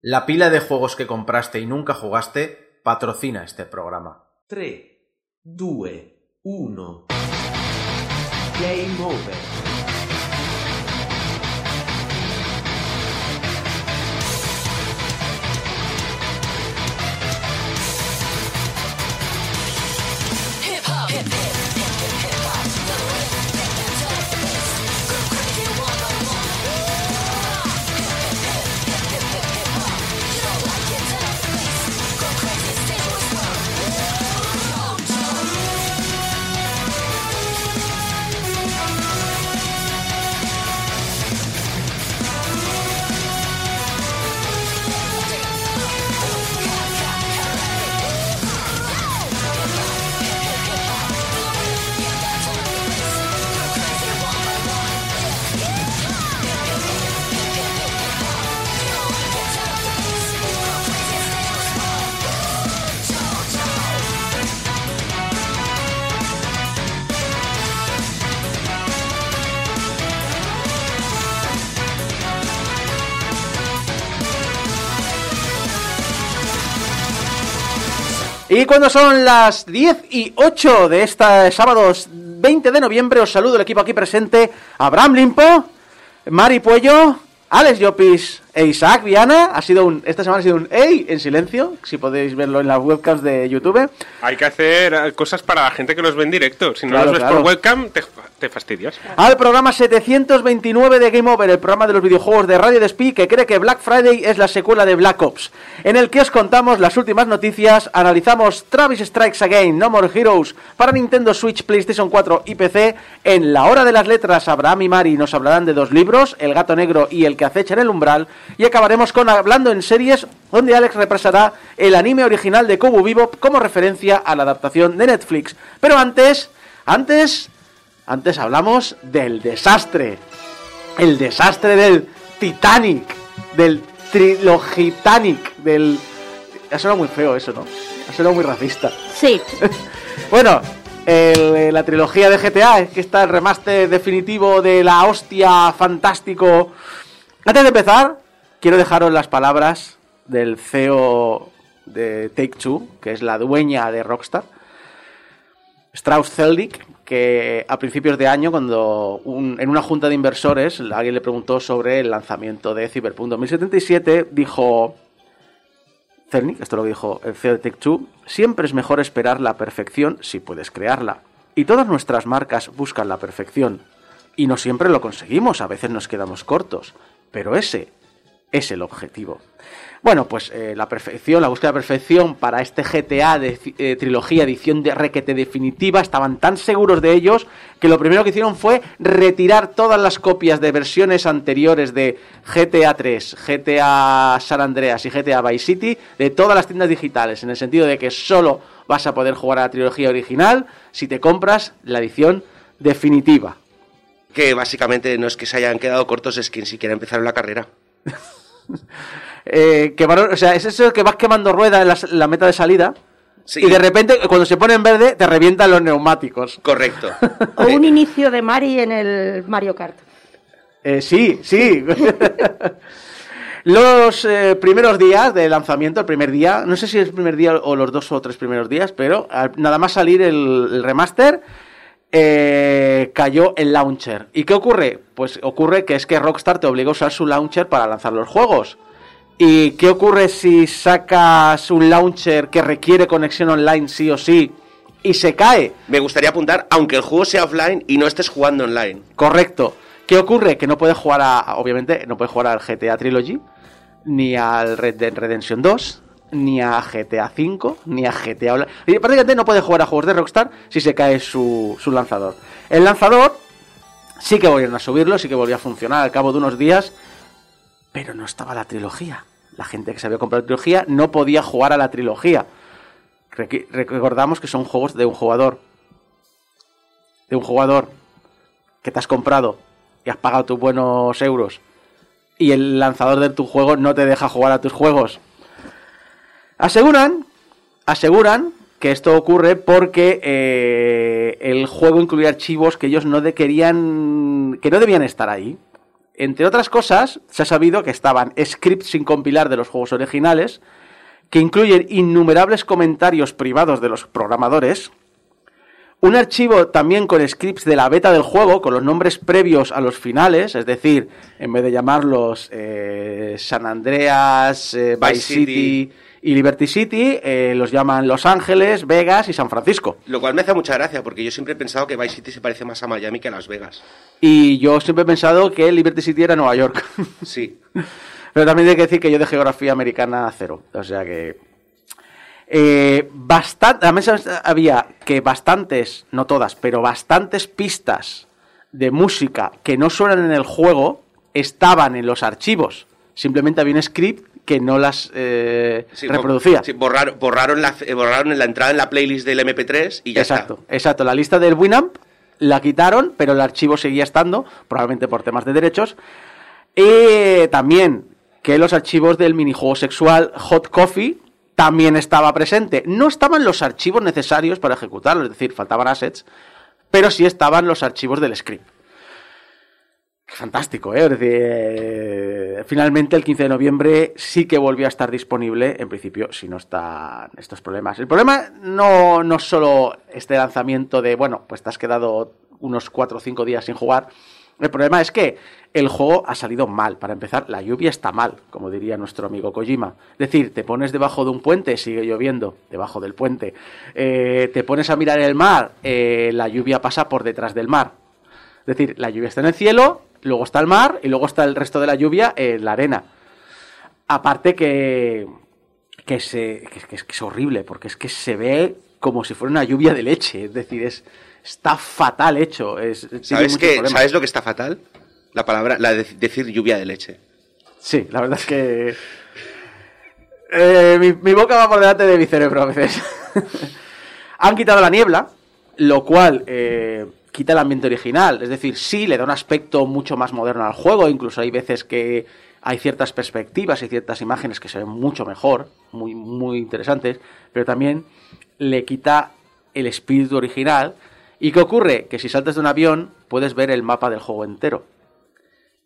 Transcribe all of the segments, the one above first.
La pila de juegos que compraste y nunca jugaste patrocina este programa. 3, 2, 1. Game over. Cuando son las 10 y 8 de este sábado 20 de noviembre, os saludo el equipo aquí presente, Abraham Limpo, Mari Puello, Alex Llopis e Isaac Viana. Ha sido un, esta semana ha sido un ¡Ey! en silencio, si podéis verlo en las webcams de YouTube. Hay que hacer eh, cosas para la gente que los ve en directo. Si no Claro, los ves claro. por webcam, te, te fastidias. Al programa 729 de Game Over, el programa de los videojuegos de Radio Despí, que cree que Black Friday es la secuela de Black Ops, en el que os contamos las últimas noticias, analizamos Travis Strikes Again, No More Heroes, para Nintendo Switch, PlayStation 4 y PC. En la hora de las letras, Abraham y Mari nos hablarán de dos libros, El gato negro y El que acecha en el umbral, y acabaremos con Hablando en series, donde Alex repasará el anime original de Kobu Bebop como referencia a la adaptación de Netflix. Pero antes, antes antes hablamos del desastre. El desastre del Titanic. Del Trilogitanic. Del. Ha sonado muy feo eso, ¿no? Ha sonado muy racista. Sí, Bueno, el- eh, la trilogía de GTA, que está el remaster definitivo de la hostia fantástico. Antes de empezar, quiero dejaros las palabras del CEO de Take Two, que es la dueña de Rockstar, Strauss Zelnick, que a principios de año, cuando en una junta de inversores alguien le preguntó sobre el lanzamiento de Cyberpunk 2077, dijo, Cerny, esto lo dijo el CEO de Tech2, siempre es mejor esperar la perfección si puedes crearla. Y todas nuestras marcas buscan la perfección. Y no siempre lo conseguimos, a veces nos quedamos cortos. Pero ese es el objetivo. Bueno, pues eh, la perfección, la búsqueda de perfección para este GTA de eh, trilogía edición de requete definitiva, estaban tan seguros de ellos que lo primero que hicieron fue retirar todas las copias de versiones anteriores de GTA 3, GTA San Andreas y GTA Vice City de todas las tiendas digitales, en el sentido de que solo vas a poder jugar a la trilogía original si te compras la edición definitiva. Que básicamente no es que se hayan quedado cortos, es que ni siquiera empezaron la carrera. Eh, o sea, es eso que vas quemando rueda en la, la meta de salida Sí, y de repente cuando se pone en verde te revientan los neumáticos. correcto. o un inicio de Mari en el Mario Kart. Eh, sí, sí. los eh, primeros días de lanzamiento, el primer día, no sé si es el primer día o los dos o tres primeros días, pero al- nada más salir el, el remaster, eh, cayó el launcher. ¿Y qué ocurre? Pues ocurre que es que Rockstar te obliga a usar su launcher para lanzar los juegos. ¿Y qué ocurre si sacas un launcher que requiere conexión online sí o sí y se cae? Me gustaría apuntar, aunque el juego sea offline y no estés jugando online. Correcto. ¿Qué ocurre? Que no puedes jugar a. Obviamente, no puedes jugar al GTA Trilogy, ni al Red Dead Redemption 2, ni a GTA 5, ni a GTA. Y prácticamente no puedes jugar a juegos de Rockstar si se cae su, su lanzador. El lanzador sí que volvieron a subirlo, sí que volvió a funcionar al cabo de unos días, pero no estaba la trilogía. La gente que se había comprado la trilogía no podía jugar a la trilogía. Recordamos que son juegos de un jugador. De un jugador que te has comprado y has pagado tus buenos euros y el lanzador de tu juego no te deja jugar a tus juegos. Aseguran, aseguran que esto ocurre porque eh, el juego incluye archivos que ellos no de- querían, que no debían estar ahí. Entre otras cosas, se ha sabido que estaban scripts sin compilar de los juegos originales, que incluyen innumerables comentarios privados de los programadores, un archivo también con scripts de la beta del juego, con los nombres previos a los finales, es decir, en vez de llamarlos eh, San Andreas, eh, Vice, Vice City, City. Y Liberty City, eh, los llaman Los Ángeles, Vegas y San Francisco. Lo cual me hace mucha gracia, porque yo siempre he pensado que Vice City se parece más a Miami que a Las Vegas. Y yo siempre he pensado que Liberty City era Nueva York. Sí. Pero también hay que decir que yo de geografía americana cero. O sea que. Eh, bastan- además había que bastantes, no todas, pero bastantes pistas de música que no suenan en el juego estaban en los archivos. Simplemente había un script que no las eh, Sí, reproducía. sí, borrar- borraron, la, eh, borraron la entrada en la playlist del MP3 y ya exacto, exacto. La lista del Winamp la quitaron, pero el archivo seguía estando, probablemente por temas de derechos. Y también que los archivos del minijuego sexual Hot Coffee también estaba presente. No estaban los archivos necesarios para ejecutarlo, es decir, faltaban assets, pero sí estaban los archivos del script. Fantástico, ¿eh? Es decir, eh, finalmente el 15 de noviembre sí que volvió a estar disponible, en principio, si no están estos problemas. El problema no, no solo este lanzamiento de, bueno, pues te has quedado unos 4 o 5 días sin jugar. El problema es que el juego ha salido mal. Para empezar, la lluvia está mal, como diría nuestro amigo Kojima. Es decir, te pones debajo de un puente, sigue lloviendo, debajo del puente. Eh, te pones a mirar el mar, eh, la lluvia pasa por detrás del mar. Es decir, la lluvia está en el cielo, luego está el mar y luego está el resto de la lluvia en la arena. Aparte que, que, se, que, es- que que horrible, porque es que se ve como si fuera una lluvia de leche. Es decir, es, está fatal hecho. Es, ¿Sabes, problemas. ¿Sabes lo que está fatal? La palabra, la de decir lluvia de leche. Sí, la verdad es que. eh, mi, mi boca va por delante de mi cerebro a veces. Han quitado la niebla, lo cual eh, quita el ambiente original. Es decir, sí, le da un aspecto mucho más moderno al juego. Incluso hay veces que hay ciertas perspectivas y ciertas imágenes que se ven mucho mejor, muy, muy interesantes, pero también le quita el espíritu original. ¿Y qué ocurre? Que si saltas de un avión, puedes ver el mapa del juego entero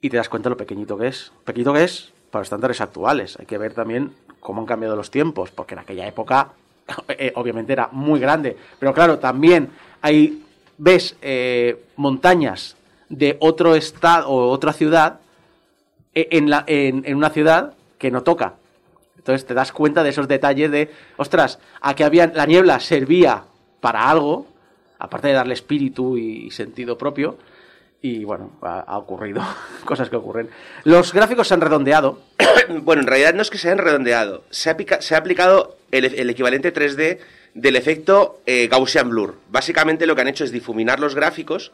y te das cuenta lo pequeñito que es. Pequeñito que es para estándares actuales. Hay que ver también cómo han cambiado los tiempos, porque en aquella época eh, obviamente era muy grande. Pero claro, también hay ves eh, montañas de otro estado o otra ciudad eh, en, la, en, en una ciudad que no toca. Entonces te das cuenta de esos detalles de, ostras, aquí había, la niebla servía para algo, aparte de darle espíritu y sentido propio, y bueno, ha, ha ocurrido, cosas que ocurren. Los gráficos se han redondeado, Bueno, en realidad no es que se hayan redondeado. Se ha, pica- se ha aplicado el, el equivalente 3D del efecto eh, Gaussian Blur. Básicamente lo que han hecho es difuminar los gráficos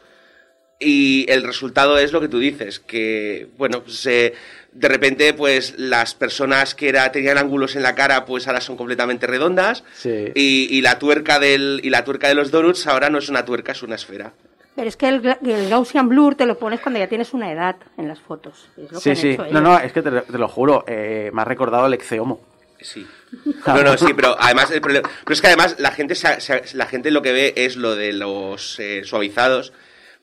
y el resultado es lo que tú dices, que, bueno, pues, eh, de repente, pues las personas que era, tenían ángulos en la cara, pues ahora son completamente redondas Sí. y, y la tuerca del, y la tuerca de los donuts ahora no es una tuerca, es una esfera. Pero es que el, Gaussian Blur te lo pones cuando ya tienes una edad en las fotos. Es lo que Sí, han sí. hecho No, no, es que te, lo- te lo juro, eh, me ha recordado el Exeomo. Sí. No, no, sí, pero además el problema, pero es que además la gente se se la gente lo que ve es lo de los eh, suavizados,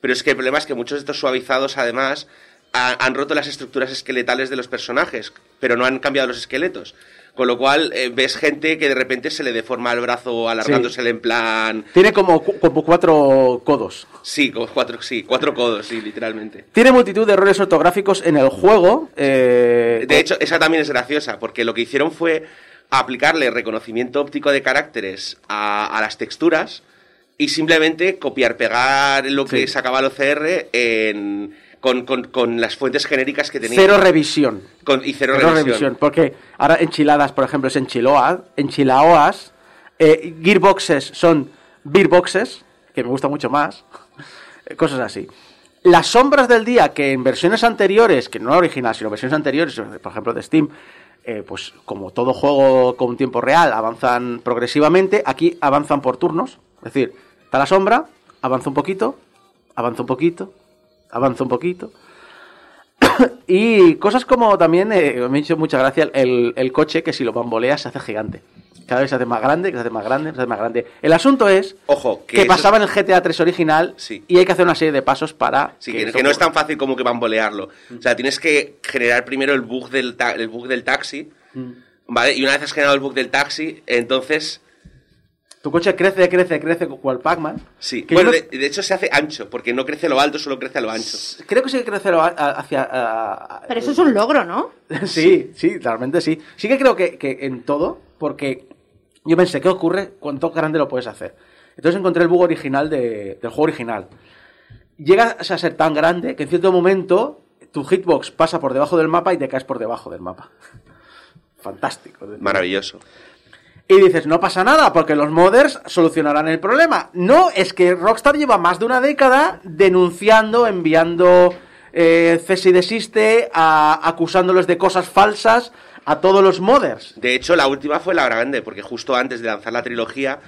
pero es que el problema es que muchos de estos suavizados además ha- han roto las estructuras esqueletales de los personajes, pero no han cambiado los esqueletos. Con lo cual eh, ves gente que de repente se le deforma el brazo alargándosele en plan, Tiene como, como cuatro codos. sí, con cuatro, sí, cuatro codos, sí, literalmente. Tiene multitud de errores ortográficos en el juego. eh, De hecho, esa también es graciosa, porque lo que hicieron fue aplicarle reconocimiento óptico de caracteres a, a las texturas y simplemente copiar, pegar lo que sacaba el OCR en, con, con- con las fuentes genéricas que tenía. cero revisión. Con- y cero, Cero revisión. revisión. Porque ahora enchiladas, por ejemplo, es enchiloa, enchilaoas. eh, gearboxes son beerboxes, que me gusta mucho más. Cosas así. Las sombras del día, que en versiones anteriores, que no la original, sino versiones anteriores, por ejemplo de Steam, eh, pues como todo juego con tiempo real, avanzan progresivamente, aquí avanzan por turnos. Es decir, está la sombra, avanza un poquito, avanza un poquito, avanza un poquito. y cosas como también, eh, me ha hecho mucha gracia, el, el coche que si lo bamboleas se hace gigante. Cada vez se hace más grande, se hace más grande, se hace más grande. El asunto es Ojo, que que, eso- pasaba en el GTA 3 original Sí. y hay que hacer una serie de pasos para Sí, que que, eso que no es tan fácil como que bambolearlo. O sea, tienes que generar primero el bug del, ta- el bug del taxi, Mm. ¿vale? Y una vez has generado el bug del taxi, entonces... Tu coche crece, crece, crece cual Pac-Man. Sí, bueno, no- de, de hecho se hace ancho, porque no crece a lo alto, solo crece a lo ancho. Creo que sí que crece lo- a- hacia... a- a- Pero eso es un logro, ¿no? sí, sí, realmente sí. Sí que creo que, que en todo, porque yo pensé, ¿qué ocurre? ¿Cuánto grande lo puedes hacer? Entonces encontré el bug original de- del juego original. Llega a ser tan grande que en cierto momento tu hitbox pasa por debajo del mapa y te caes por debajo del mapa. Fantástico. Maravilloso. Y dices, no pasa nada, porque los modders solucionarán el problema. No, es que Rockstar lleva más de una década denunciando, enviando eh, y desiste, a- acusándolos de cosas falsas a todos los modders. De hecho, la última fue la grande, porque justo antes de lanzar la trilogía,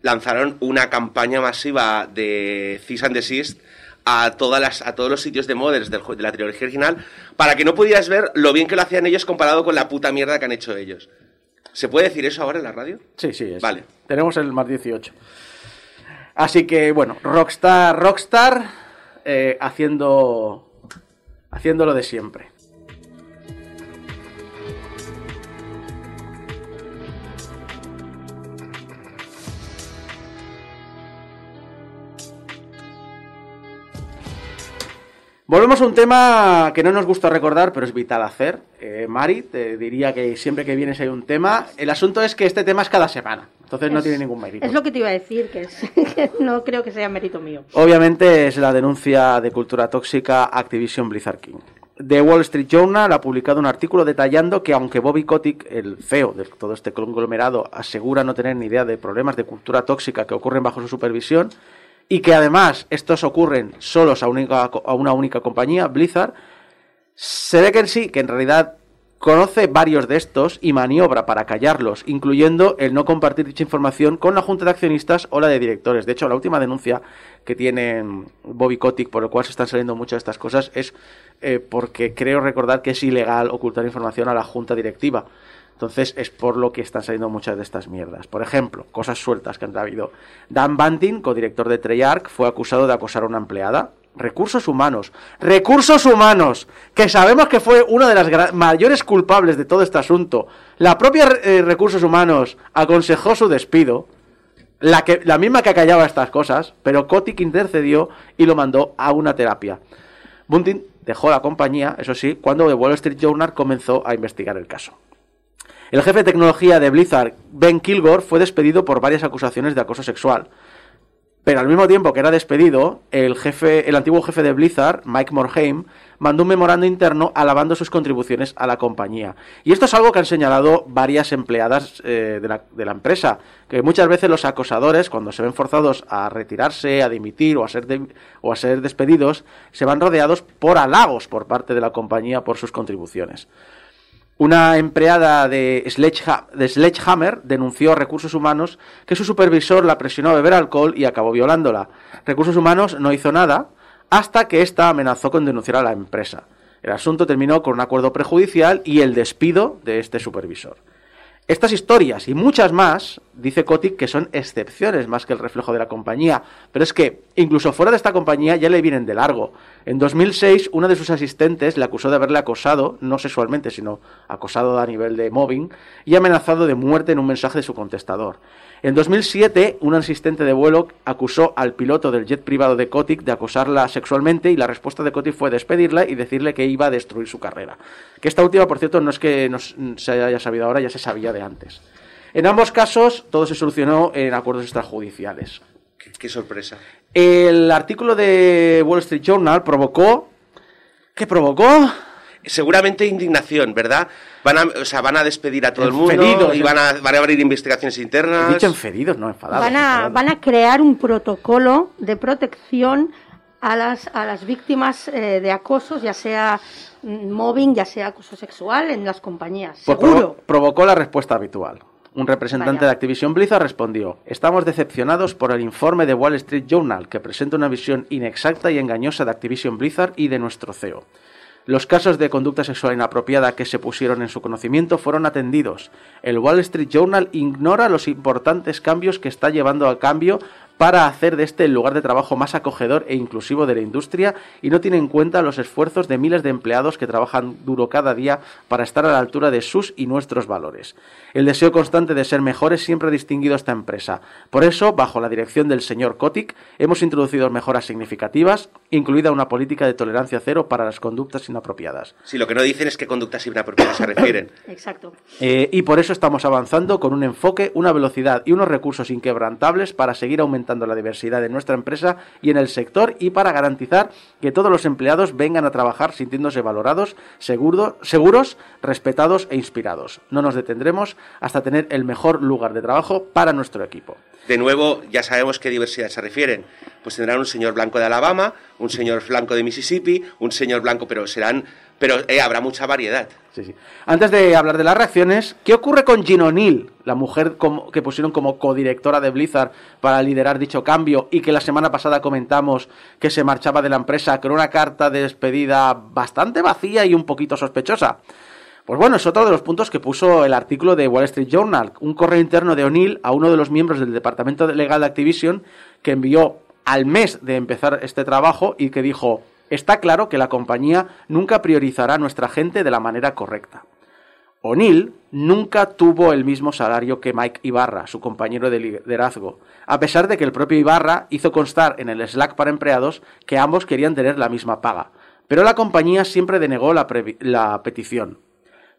lanzaron una campaña masiva de Cease and Desist a, todas las, a todos los sitios de modders del de la trilogía original, para que no pudieras ver lo bien que lo hacían ellos comparado con la puta mierda que han hecho ellos. ¿Se puede decir eso ahora en la radio? Sí, sí, es. Vale. Tenemos el más 18. Así que, bueno, Rockstar, Rockstar, eh, haciendo, haciendo lo de siempre. Volvemos a un tema que no nos gusta recordar, pero es vital hacer. Eh, Mari, te diría que siempre que vienes hay un tema. El asunto es que este tema es cada semana, entonces no tiene ningún mérito. Es lo que te iba a decir, que, es, que no creo que sea mérito mío. Obviamente es la denuncia de cultura tóxica Activision Blizzard King. The Wall Street Journal ha publicado un artículo detallando que aunque Bobby Kotick, el CEO de todo este conglomerado, asegura no tener ni idea de problemas de cultura tóxica que ocurren bajo su supervisión y que además estos ocurren solos a, una única compañía, Blizzard, se ve que en sí, que en realidad conoce varios de estos y maniobra para callarlos, incluyendo el no compartir dicha información con la junta de accionistas o la de directores. De hecho, la última denuncia que tiene Bobby Kotick, por el cual se están saliendo muchas de estas cosas, es eh, porque creo recordar que es ilegal ocultar información a la junta directiva. Entonces es por lo que están saliendo muchas de estas mierdas. Por ejemplo, cosas sueltas que han habido. Dan Banting, codirector de Treyarch, fue acusado de acosar a una empleada. Recursos humanos. Recursos humanos. Que sabemos que fue una de las mayores culpables de todo este asunto. La propia eh, Recursos Humanos aconsejó su despido. La, que, la misma que callaba estas cosas. Pero Kotick intercedió y lo mandó a una terapia. Bunting dejó la compañía, eso sí, cuando The Wall Street Journal comenzó a investigar el caso. El jefe de tecnología de Blizzard, Ben Kilgore, fue despedido por varias acusaciones de acoso sexual. Pero al mismo tiempo que era despedido, el jefe, el antiguo jefe de Blizzard, Mike Morhaime, mandó un memorando interno alabando sus contribuciones a la compañía. Y esto es algo que han señalado varias empleadas eh, de, la, empresa, que muchas veces los acosadores, cuando se ven forzados a retirarse, a dimitir o a ser, o a ser despedidos, se van rodeados por halagos por parte de la compañía por sus contribuciones. Una empleada de, de Sledgehammer denunció a Recursos Humanos que su supervisor la presionó a beber alcohol y acabó violándola. Recursos Humanos no hizo nada hasta que ésta amenazó con denunciar a la empresa. El asunto terminó con un acuerdo prejudicial y el despido de este supervisor. Estas historias y muchas más, dice Kotick, que son excepciones más que el reflejo de la compañía. Pero es que, incluso fuera de esta compañía, ya le vienen de largo. En 2006, una de sus asistentes le acusó de haberle acosado, no sexualmente, sino acosado a nivel de mobbing, y amenazado de muerte en un mensaje de su contestador. En 2007, un asistente de vuelo acusó al piloto del jet privado de Kotick de acosarla sexualmente y la respuesta de Kotick fue despedirla y decirle que iba a destruir su carrera. Que esta última, por cierto, no es que no se haya sabido ahora, ya se sabía de antes. En ambos casos, todo se solucionó en acuerdos extrajudiciales. Qué, qué sorpresa. El artículo de Wall Street Journal provocó... ¿Qué provocó? Seguramente indignación, ¿verdad? Van a, o sea, van a despedir a todo el mundo y van a, van a abrir investigaciones He internas. dicho enferidos, no enfadados. Van a, enfadados. van a crear un protocolo de protección a las, a las víctimas eh, de acosos, ya sea mm, mobbing, ya sea acoso sexual en las compañías. Pues Seguro. provo- provocó la respuesta habitual. Un representante Vaya. de Activision Blizzard respondió, estamos decepcionados por el informe de Wall Street Journal que presenta una visión inexacta y engañosa de Activision Blizzard y de nuestro CEO. Los casos de conducta sexual inapropiada que se pusieron en su conocimiento fueron atendidos. El Wall Street Journal ignora los importantes cambios que está llevando a cambio para hacer de este el lugar de trabajo más acogedor e inclusivo de la industria y no tiene en cuenta los esfuerzos de miles de empleados que trabajan duro cada día para estar a la altura de sus y nuestros valores. El deseo constante de ser mejores siempre ha distinguido a esta empresa. Por eso, bajo la dirección del señor Kotick, hemos introducido mejoras significativas, incluida una política de tolerancia cero para las conductas inapropiadas. Si lo que no dicen es qué conductas inapropiadas se refieren. Exacto. Eh, y por eso estamos avanzando con un enfoque, una velocidad y unos recursos inquebrantables para seguir aumentando la diversidad de nuestra empresa y en el sector y para garantizar que todos los empleados vengan a trabajar sintiéndose valorados, seguro- seguros, respetados e inspirados. No nos detendremos hasta tener el mejor lugar de trabajo para nuestro equipo. De nuevo, ya sabemos qué diversidad se refieren. Pues tendrán un señor blanco de Alabama, un señor blanco de Mississippi, un señor blanco, pero serán, pero eh, habrá mucha variedad. Sí, sí. Antes de hablar de las reacciones, ¿qué ocurre con Jean O'Neill, la mujer que pusieron como codirectora de Blizzard para liderar dicho cambio y que la semana pasada comentamos que se marchaba de la empresa con una carta de despedida bastante vacía y un poquito sospechosa? Pues bueno, es otro de los puntos que puso el artículo de Wall Street Journal, un correo interno de O'Neill a uno de los miembros del departamento legal de Activision que envió al mes de empezar este trabajo y que dijo, está claro que la compañía nunca priorizará a nuestra gente de la manera correcta. O'Neill nunca tuvo el mismo salario que Mike Ibarra, su compañero de liderazgo, a pesar de que el propio Ibarra hizo constar en el Slack para empleados que ambos querían tener la misma paga, pero la compañía siempre denegó la, la petición.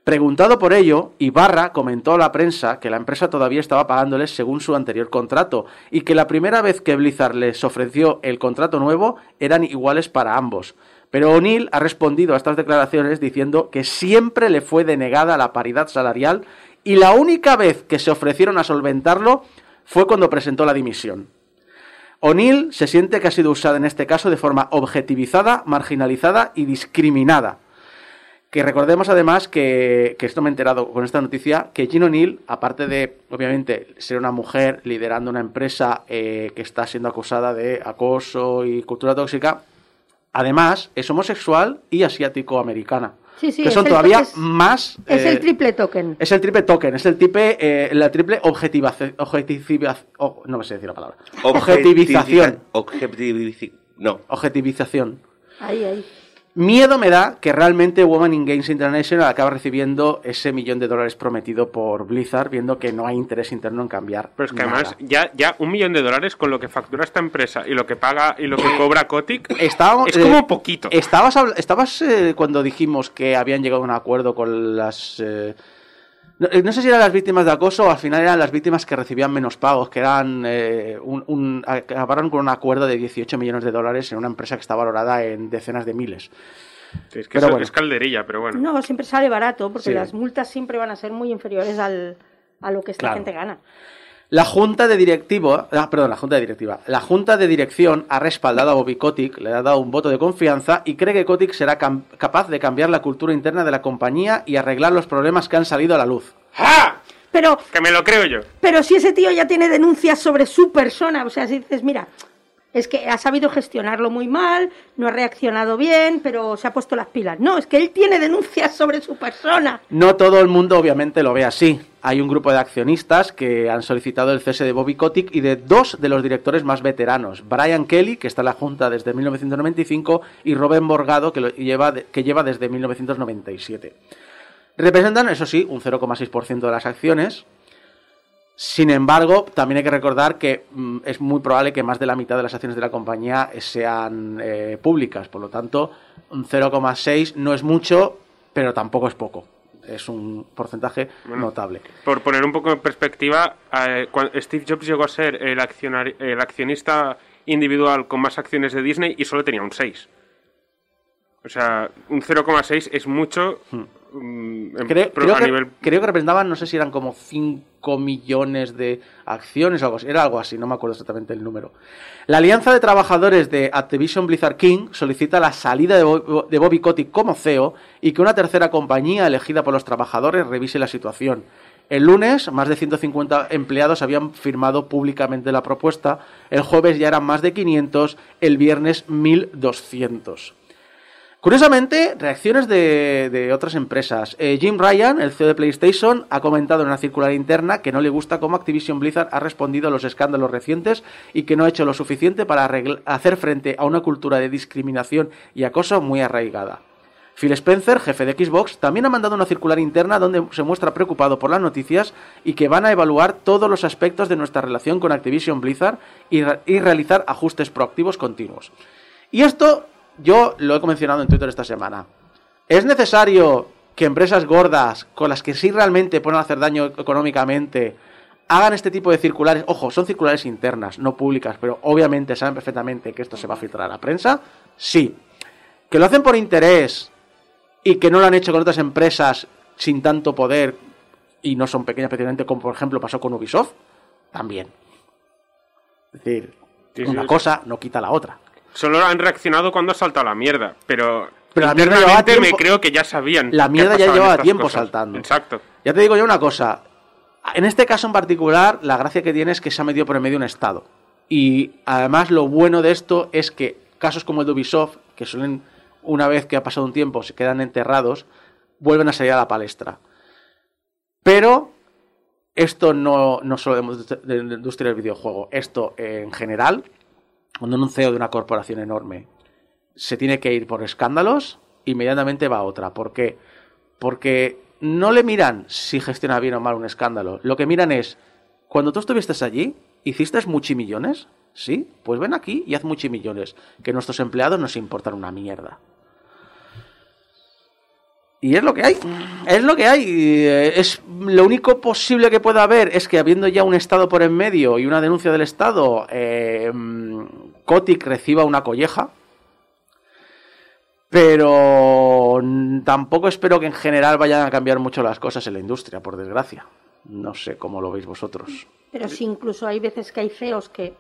Preguntado por ello, Ibarra comentó a la prensa que la empresa todavía estaba pagándoles según su anterior contrato y que la primera vez que Blizzard les ofreció el contrato nuevo eran iguales para ambos. Pero O'Neill ha respondido a estas declaraciones diciendo que siempre le fue denegada la paridad salarial y la única vez que se ofrecieron a solventarlo fue cuando presentó la dimisión. O'Neill se siente que ha sido usada en este caso de forma objetivizada, marginalizada y discriminada. Que recordemos además que, que esto me he enterado con esta noticia, que Jean O'Neill, aparte de, obviamente, ser una mujer liderando una empresa eh, que está siendo acusada de acoso y cultura tóxica, además es homosexual y asiático-americana. Sí, sí, que es son el- todavía es- más... Es eh, el triple token. es el triple token, es el triple, eh, la triple objetivación, no me sé decir la palabra. Objetivización. Objetivici- No. Objetivización. Ahí, ahí. Miedo me da que realmente Women in Games International acabe recibiendo ese millón de dólares prometido por Blizzard, viendo que no hay interés interno en cambiar. Pero es que nada. además, ya, ya un millón de dólares con lo que factura esta empresa y lo que paga y lo que cobra Kotick Estábamos, es eh, como poquito. Estabas, estabas eh, cuando dijimos que habían llegado a un acuerdo con las... eh, no, eh, no sé si eran las víctimas de acoso o al final eran las víctimas que recibían menos pagos, que eran eh, un, un- acabaron con un acuerdo de 18 millones de dólares en una empresa que está valorada en decenas de miles. Es que pero eso bueno. es calderilla, pero bueno. No, siempre sale barato porque Sí. las multas siempre van a ser muy inferiores al, a lo que esta Claro. gente gana. La junta de directivo, ah, perdón, la junta de directiva, la junta de dirección ha respaldado a Bobby Kotick, le ha dado un voto de confianza y cree que Kotick será capaz de cambiar la cultura interna de la compañía y arreglar los problemas que han salido a la luz. ¡Ah! Pero, Que me lo creo yo. pero si ese tío ya tiene denuncias sobre su persona, o sea, si dices, mira, es que ha sabido gestionarlo muy mal, no ha reaccionado bien, pero se ha puesto las pilas. No, es que él tiene denuncias sobre su persona. No todo el mundo obviamente lo ve así. Hay un grupo de accionistas que han solicitado el cese de Bobby Kotick y de dos de los directores más veteranos, Brian Kelly, que está en la Junta desde 1995, y Robin Morgado, que, que lleva desde 1997. Representan, eso sí, un 0,6% de las acciones. Sin embargo, también hay que recordar que mm, es muy probable que más de la mitad de las acciones de la compañía sean eh, públicas. Por lo tanto, un 0,6 no es mucho, pero tampoco es poco. Es un porcentaje Bueno. notable. Por poner un poco en perspectiva, eh, Steve Jobs llegó a ser el, el accionista individual con más acciones de Disney y solo tenía un 6. O sea, un 0,6 es mucho mm, Hmm. Creo, pro- creo a que, nivel... creo que representaban, no sé si eran como 5 millones de acciones o algo así. Era algo así, no me acuerdo exactamente el número. La Alianza de Trabajadores de Activision Blizzard King solicita la salida de de Bobby Kotick como CEO y que una tercera compañía elegida por los trabajadores revise la situación. El lunes, más de 150 empleados habían firmado públicamente la propuesta. El jueves ya eran más de 500, el viernes 1200. Curiosamente, reacciones de, de otras empresas. Eh, Jim Ryan, el CEO de PlayStation, ha comentado en una circular interna que no le gusta cómo Activision Blizzard ha respondido a los escándalos recientes y que no ha hecho lo suficiente para hacer frente a una cultura de discriminación y acoso muy arraigada. Phil Spencer, jefe de Xbox, también ha mandado una circular interna donde se muestra preocupado por las noticias y que van a evaluar todos los aspectos de nuestra relación con Activision Blizzard y realizar ajustes proactivos continuos. Y esto yo lo he mencionado en Twitter esta semana. ¿Es necesario que empresas gordas, con las que sí realmente pueden hacer daño económicamente, hagan este tipo de circulares? Ojo, son circulares internas, no públicas, pero obviamente saben perfectamente que esto se va a filtrar a la prensa. Sí. ¿Que lo hacen por interés y que no lo han hecho con otras empresas sin tanto poder y no son pequeñas precisamente como por ejemplo pasó con Ubisoft? También. Es decir, Sí, sí, una sí. cosa no quita la otra. Solo han reaccionado cuando ha saltado la mierda, pero. Pero la mierda llevaba me creo que ya sabían. La mierda ya llevaba tiempo cosas. saltando. Exacto. Ya te digo yo una cosa. En este caso en particular, la gracia que tiene es que se ha metido por en medio un Estado. Y además lo bueno de esto es que casos como el de Ubisoft, que suelen, una vez que ha pasado un tiempo, se quedan enterrados, vuelven a salir a la palestra. Pero esto no, no solo de la industria del videojuego, esto en general, cuando un CEO de una corporación enorme se tiene que ir por escándalos, inmediatamente va a otra. ¿Por qué? Porque no le miran si gestiona bien o mal un escándalo. Lo que miran es, cuando tú estuviste allí, ¿hiciste muchimillones? Sí, pues ven aquí y haz muchimillones. Que nuestros empleados nos importan una mierda. Y es lo que hay. Es lo que hay. Eh, Es lo único posible que pueda haber es que habiendo ya un Estado por en medio y una denuncia del Estado, eh, Kotick reciba una colleja. Pero tampoco espero que en general vayan a cambiar mucho las cosas en la industria, por desgracia. No sé cómo lo veis vosotros. Pero sí, incluso hay veces que hay CEOs que,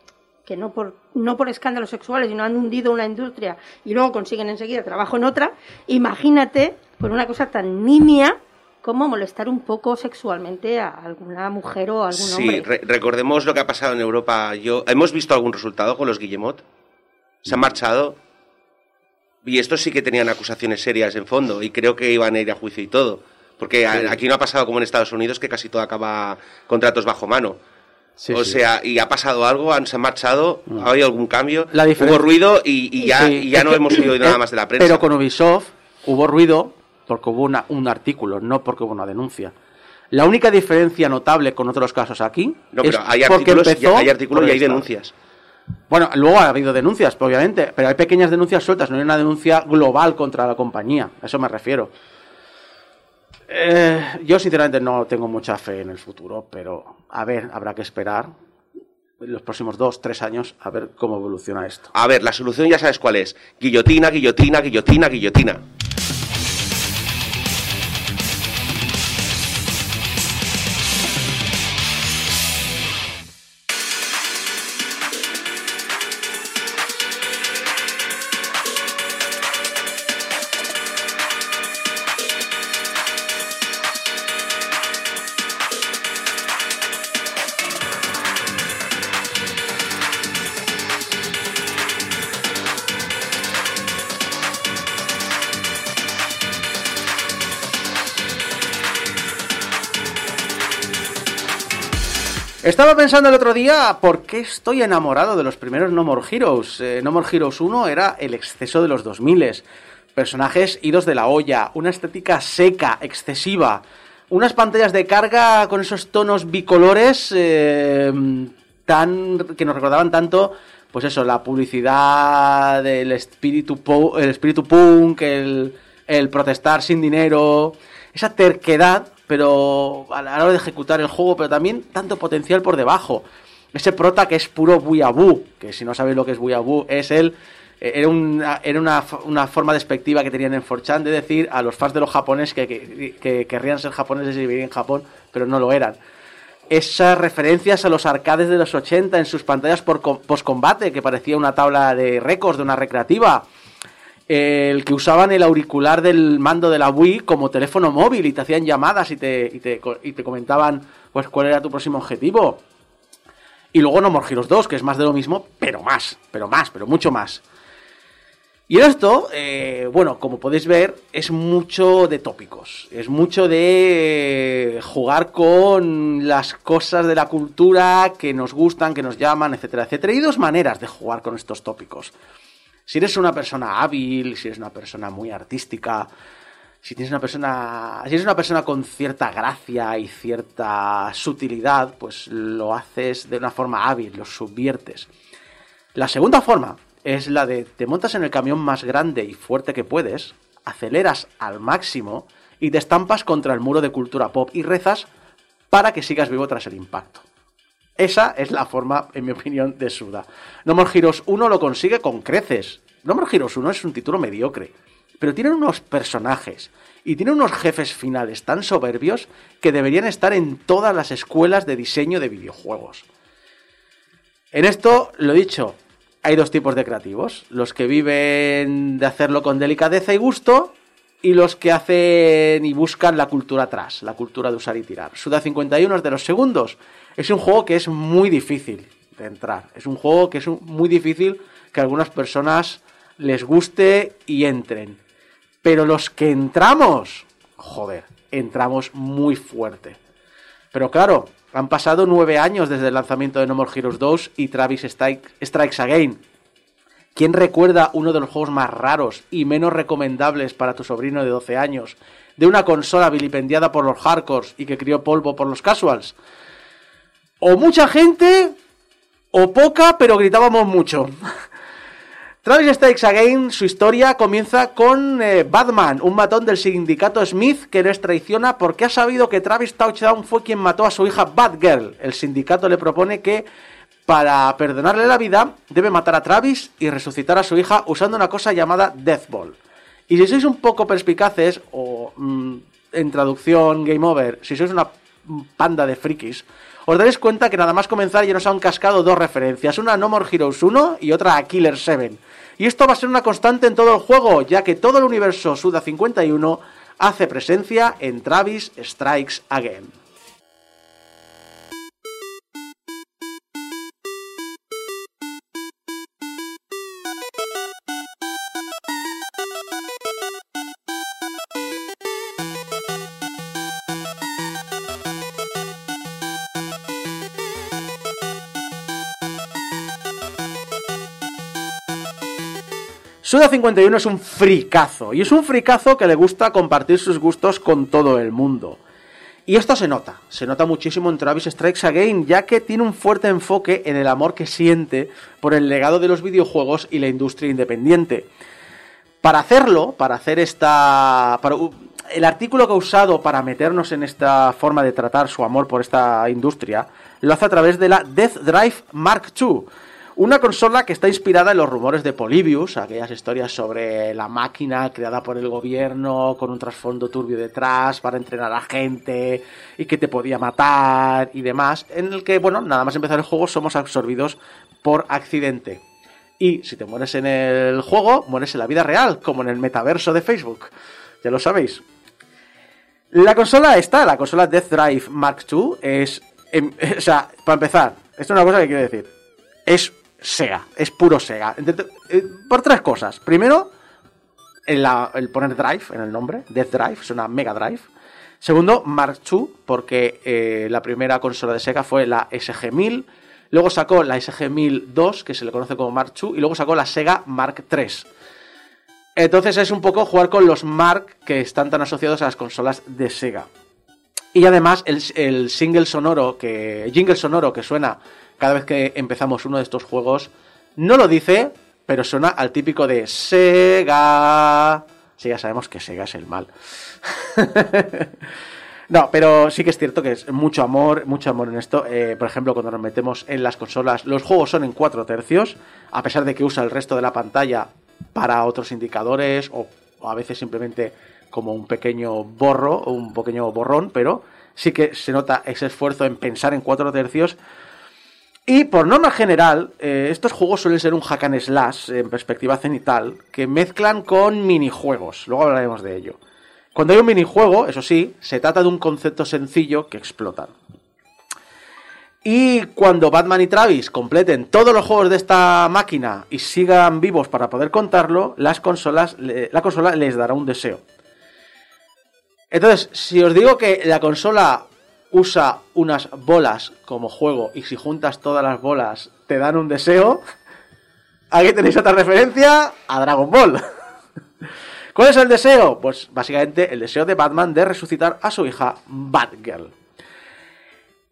que no, por, no por escándalos sexuales, sino han hundido una industria y luego consiguen enseguida trabajo en otra. Imagínate, por una cosa tan nimia como molestar un poco sexualmente a alguna mujer o a algún Sí, hombre. re- recordemos lo que ha pasado en Europa. Yo, ¿Hemos visto algún resultado con los Guillemot? Se han marchado. Y estos sí que tenían acusaciones serias en fondo y creo que iban a ir a juicio y todo. Porque a- aquí no ha pasado como en Estados Unidos que casi todo acaba contratos bajo mano. Sí, o sí. sea, y ha pasado algo, han, se han marchado, ha habido algún cambio, La hubo ruido y, y ya, Sí, y ya es no que- hemos oído nada más de la prensa. Pero con Ubisoft hubo ruido porque hubo una- un artículo, no porque hubo una denuncia. La única diferencia notable con otros casos aquí no, es pero hay porque empezó hay artículos y hay denuncias. Bueno, luego ha habido denuncias, obviamente, pero hay pequeñas denuncias sueltas, no hay una denuncia global contra la compañía. A eso me refiero. Eh, yo sinceramente no tengo mucha fe en el futuro, pero a ver, habrá que esperar los próximos dos, tres años a ver cómo evoluciona esto. A ver, la solución ya sabes cuál es. Guillotina, guillotina, guillotina, guillotina. Estaba pensando el otro día por qué estoy enamorado de los primeros No More Heroes. Eh, no More Heroes 1 era el exceso de los 2000 personajes idos de la olla, una estética seca, excesiva, unas pantallas de carga con esos tonos bicolores eh, tan que nos recordaban tanto, pues eso, la publicidad del espíritu, el espíritu punk, el protestar sin dinero, esa terquedad, pero a la hora de ejecutar el juego, pero también tanto potencial por debajo. Ese prota que es puro buyabú, que si no sabéis lo que es buyabú, es el eh, era, una, era una, una forma despectiva que tenían en 4chan de decir a los fans de los japoneses que, que, que querrían ser japoneses y vivir en Japón, pero no lo eran. Esas referencias a los arcades de los 80 en sus pantallas por com- postcombate, que parecía una tabla de récords de una recreativa. El que usaban el auricular del mando de la Wii como teléfono móvil y te hacían llamadas y te, y te, y te comentaban pues cuál era tu próximo objetivo. Y luego No More Heroes 2, que es más de lo mismo, pero más, pero más, pero mucho más. Y esto, eh, bueno, como podéis ver, es mucho de tópicos, es mucho de jugar con las cosas de la cultura que nos gustan, que nos llaman, etcétera, etcétera. Y dos maneras de jugar con estos tópicos. Si eres una persona hábil, si eres una persona muy artística, si tienes una persona, si eres una persona con cierta gracia y cierta sutilidad, pues lo haces de una forma hábil, lo subviertes. La segunda forma es la de te montas en el camión más grande y fuerte que puedes, aceleras al máximo y te estampas contra el muro de cultura pop y rezas para que sigas vivo tras el impacto. Esa es la forma, en mi opinión, de Suda. No More Heroes 1 lo consigue con creces. No More Heroes 1 es un título mediocre, pero tiene unos personajes y tiene unos jefes finales tan soberbios que deberían estar en todas las escuelas de diseño de videojuegos. En esto, lo dicho, hay dos tipos de creativos. Los que viven de hacerlo con delicadeza y gusto y los que hacen y buscan la cultura atrás, la cultura de usar y tirar. Suda 51 es de los segundos. Es un juego que es muy difícil de entrar. Es un juego que es muy difícil que a algunas personas les guste y entren. Pero los que entramos, joder, entramos muy fuerte. Pero claro, han pasado nueve años desde el lanzamiento de No More Heroes 2 y Travis Strikes Again. ¿Quién recuerda uno de los juegos más raros y menos recomendables para tu sobrino de 12 años? De una consola vilipendiada por los hardcores y que crió polvo por los casuals. O mucha gente, o poca, pero gritábamos mucho. Travis Strikes Again, su historia comienza con eh, Batman, un matón del sindicato Smith que les traiciona porque ha sabido que Travis Touchdown fue quien mató a su hija Batgirl. El sindicato le propone que para perdonarle la vida debe matar a Travis y resucitar a su hija usando una cosa llamada Death Ball. Y si sois un poco perspicaces, o mm, en traducción Game Over, si sois una panda de frikis, os daréis cuenta que nada más comenzar ya nos han cascado dos referencias, una a No More Heroes 1 y otra a Killer 7. Y esto va a ser una constante en todo el juego, ya que todo el universo Suda 51 hace presencia en Travis Strikes Again. Suda 51 es un fricazo, y es un fricazo que le gusta compartir sus gustos con todo el mundo. Y esto se nota, se nota muchísimo en Travis Strikes Again, ya que tiene un fuerte enfoque en el amor que siente por el legado de los videojuegos y la industria independiente. Para hacerlo, para hacer esta... el artículo que ha usado para meternos en esta forma de tratar su amor por esta industria, lo hace a través de la Death Drive Mark II una consola que está inspirada en los rumores de Polybius, aquellas historias sobre la máquina creada por el gobierno con un trasfondo turbio detrás para entrenar a gente y que te podía matar y demás, en el que, bueno, nada más empezar el juego somos absorbidos por accidente. Y si te mueres en el juego, mueres en la vida real, como en el metaverso de Facebook. Ya lo sabéis. La consola está, la consola Death Drive Mark II es... Em, o sea, para empezar, esto es una cosa que quiero decir. Es Sega, es puro Sega. Eh, por tres cosas. Primero, el, poner Drive en el nombre, Death Drive, es una Mega Drive. Segundo, Mark II, porque eh, la primera consola de Sega fue la SG-1000. Luego sacó la SG-1002, que se le conoce como Mark II, y luego sacó la Sega Mark III. Entonces es un poco jugar con los Mark que están tan asociados a las consolas de Sega. Y además el, el single sonoro que. jingle sonoro que suena cada vez que empezamos uno de estos juegos, no lo dice, pero suena al típico de Sega. Sí, ya sabemos que Sega es el mal. no, pero sí que es cierto que es mucho amor, mucho amor en esto. Eh, por ejemplo, cuando nos metemos en las consolas, los juegos son en cuatro tercios, a pesar de que usa el resto de la pantalla para otros indicadores o, a veces simplemente como un pequeño borro un pequeño borrón, pero sí que se nota ese esfuerzo en pensar en cuatro tercios y por norma general, eh, estos juegos suelen ser un hack and slash en perspectiva cenital que mezclan con minijuegos. Luego hablaremos de ello. Cuando hay un minijuego, eso sí, se trata de un concepto sencillo que explotan. Y cuando Batman y Travis completen todos los juegos de esta máquina y sigan vivos para poder contarlo, las consolas, la consola les dará un deseo. Entonces, si os digo que la consola usa unas bolas como juego y si juntas todas las bolas te dan un deseo, aquí tenéis otra referencia a Dragon Ball. ¿Cuál es el deseo? Pues básicamente el deseo de Batman de resucitar a su hija Batgirl.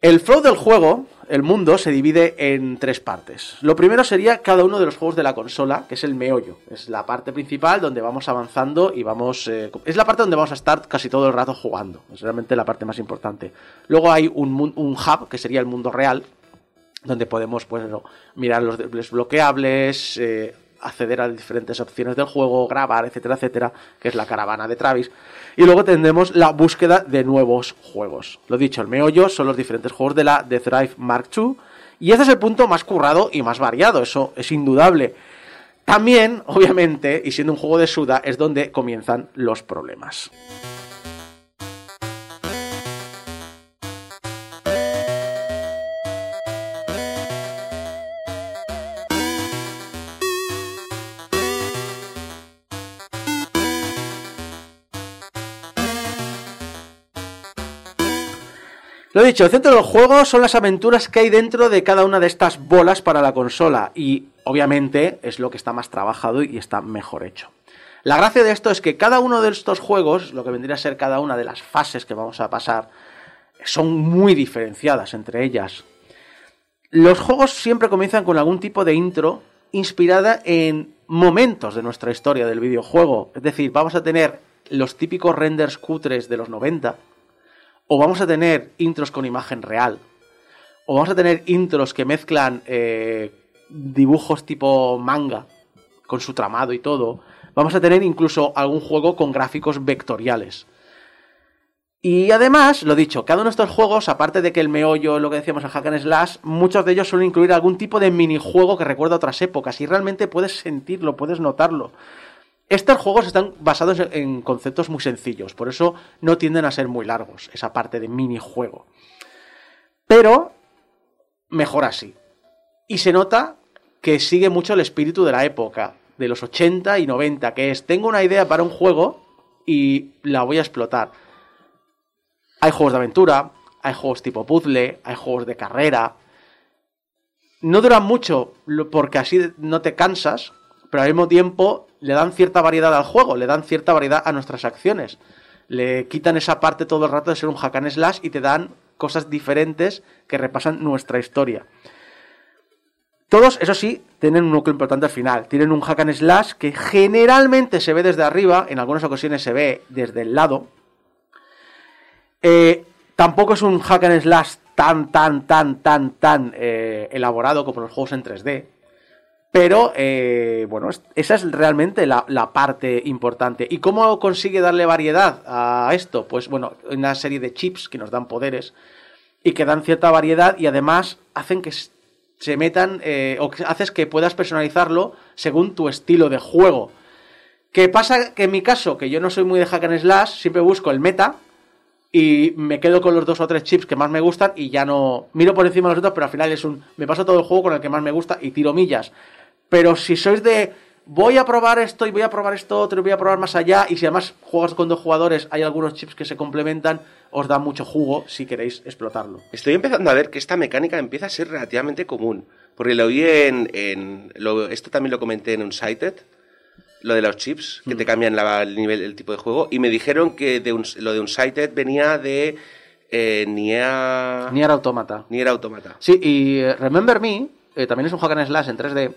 El flow del juego, el mundo, se divide en tres partes. Lo primero sería cada uno de los juegos de la consola, que es el meollo. Es la parte principal donde vamos avanzando y vamos... eh, es la parte donde vamos a estar casi todo el rato jugando. Es realmente la parte más importante. Luego hay un, hub, que sería el mundo real, donde podemos pues, mirar los desbloqueables, eh, acceder a diferentes opciones del juego, grabar, etcétera, etcétera, que es la caravana de Travis. Y luego tendremos la búsqueda de nuevos juegos. Lo dicho, el meollo son los diferentes juegos de la The Thrive Mark II. Y ese es el punto más currado y más variado, eso es indudable. También, obviamente, y siendo un juego de Suda, es donde comienzan los problemas. Lo dicho, el centro del juego son las aventuras que hay dentro de cada una de estas bolas para la consola y obviamente es lo que está más trabajado y está mejor hecho. La gracia de esto es que cada uno de estos juegos, lo que vendría a ser cada una de las fases que vamos a pasar, son muy diferenciadas entre ellas. Los juegos siempre comienzan con algún tipo de intro inspirada en momentos de nuestra historia del videojuego. Es decir, vamos a tener los típicos renders cutres de los 90, o vamos a tener intros con imagen real, o vamos a tener intros que mezclan eh, dibujos tipo manga con su tramado y todo. Vamos a tener incluso algún juego con gráficos vectoriales. Y además, lo dicho, cada uno de estos juegos, aparte de que el meollo, lo que decíamos, el hack and slash, muchos de ellos suelen incluir algún tipo de minijuego que recuerda otras épocas y realmente puedes sentirlo, puedes notarlo. Estos juegos están basados en- conceptos muy sencillos, por eso no tienden a ser muy largos, esa parte de minijuego. Pero mejor así. Y se nota que sigue mucho el espíritu de la época, de los 80 y 90, que es, tengo una idea para un juego y la voy a explotar. Hay juegos de aventura, hay juegos tipo puzzle, hay juegos de carrera. No duran mucho porque así no te cansas, pero al mismo tiempo le dan cierta variedad al juego, le dan cierta variedad a nuestras acciones. Le quitan esa parte todo el rato de ser un hack and slash y te dan cosas diferentes que repasan nuestra historia. Todos, eso sí, tienen un núcleo importante al final. Tienen un hack and slash que generalmente se ve desde arriba, en algunas ocasiones se ve desde el lado. Eh, tampoco es un hack and slash tan, tan, tan, tan, tan eh, elaborado como los juegos en 3D. Pero, eh, bueno, es- esa es realmente la, parte importante. ¿Y cómo consigue darle variedad a esto? Pues, bueno, una serie de chips que nos dan poderes y que dan cierta variedad y además hacen que se metan, eh, o que haces que puedas personalizarlo según tu estilo de juego. ¿Qué pasa? Que en mi caso, que yo no soy muy de hack and slash, siempre busco el meta y me quedo con los dos o tres chips que más me gustan y ya no miro por encima de los otros, pero al final es un me paso todo el juego con el que más me gusta y tiro millas. Pero si sois de voy a probar esto y voy a probar esto otro y voy a probar más allá y si además juegas con dos jugadores hay algunos chips que se complementan, os da mucho jugo si queréis explotarlo. Estoy empezando a ver que esta mecánica empieza a ser relativamente común. Porque lo oí en. en- lo- esto también lo comenté en Unsighted. Lo de los chips, que Mm. te cambian la- el nivel, el tipo de juego. Y me dijeron que de un- lo de Unsighted venía de. Eh, Nier. Nier Automata. Nier Automata. Sí, y eh, Remember Me, eh, también es un hack and slash en 3D.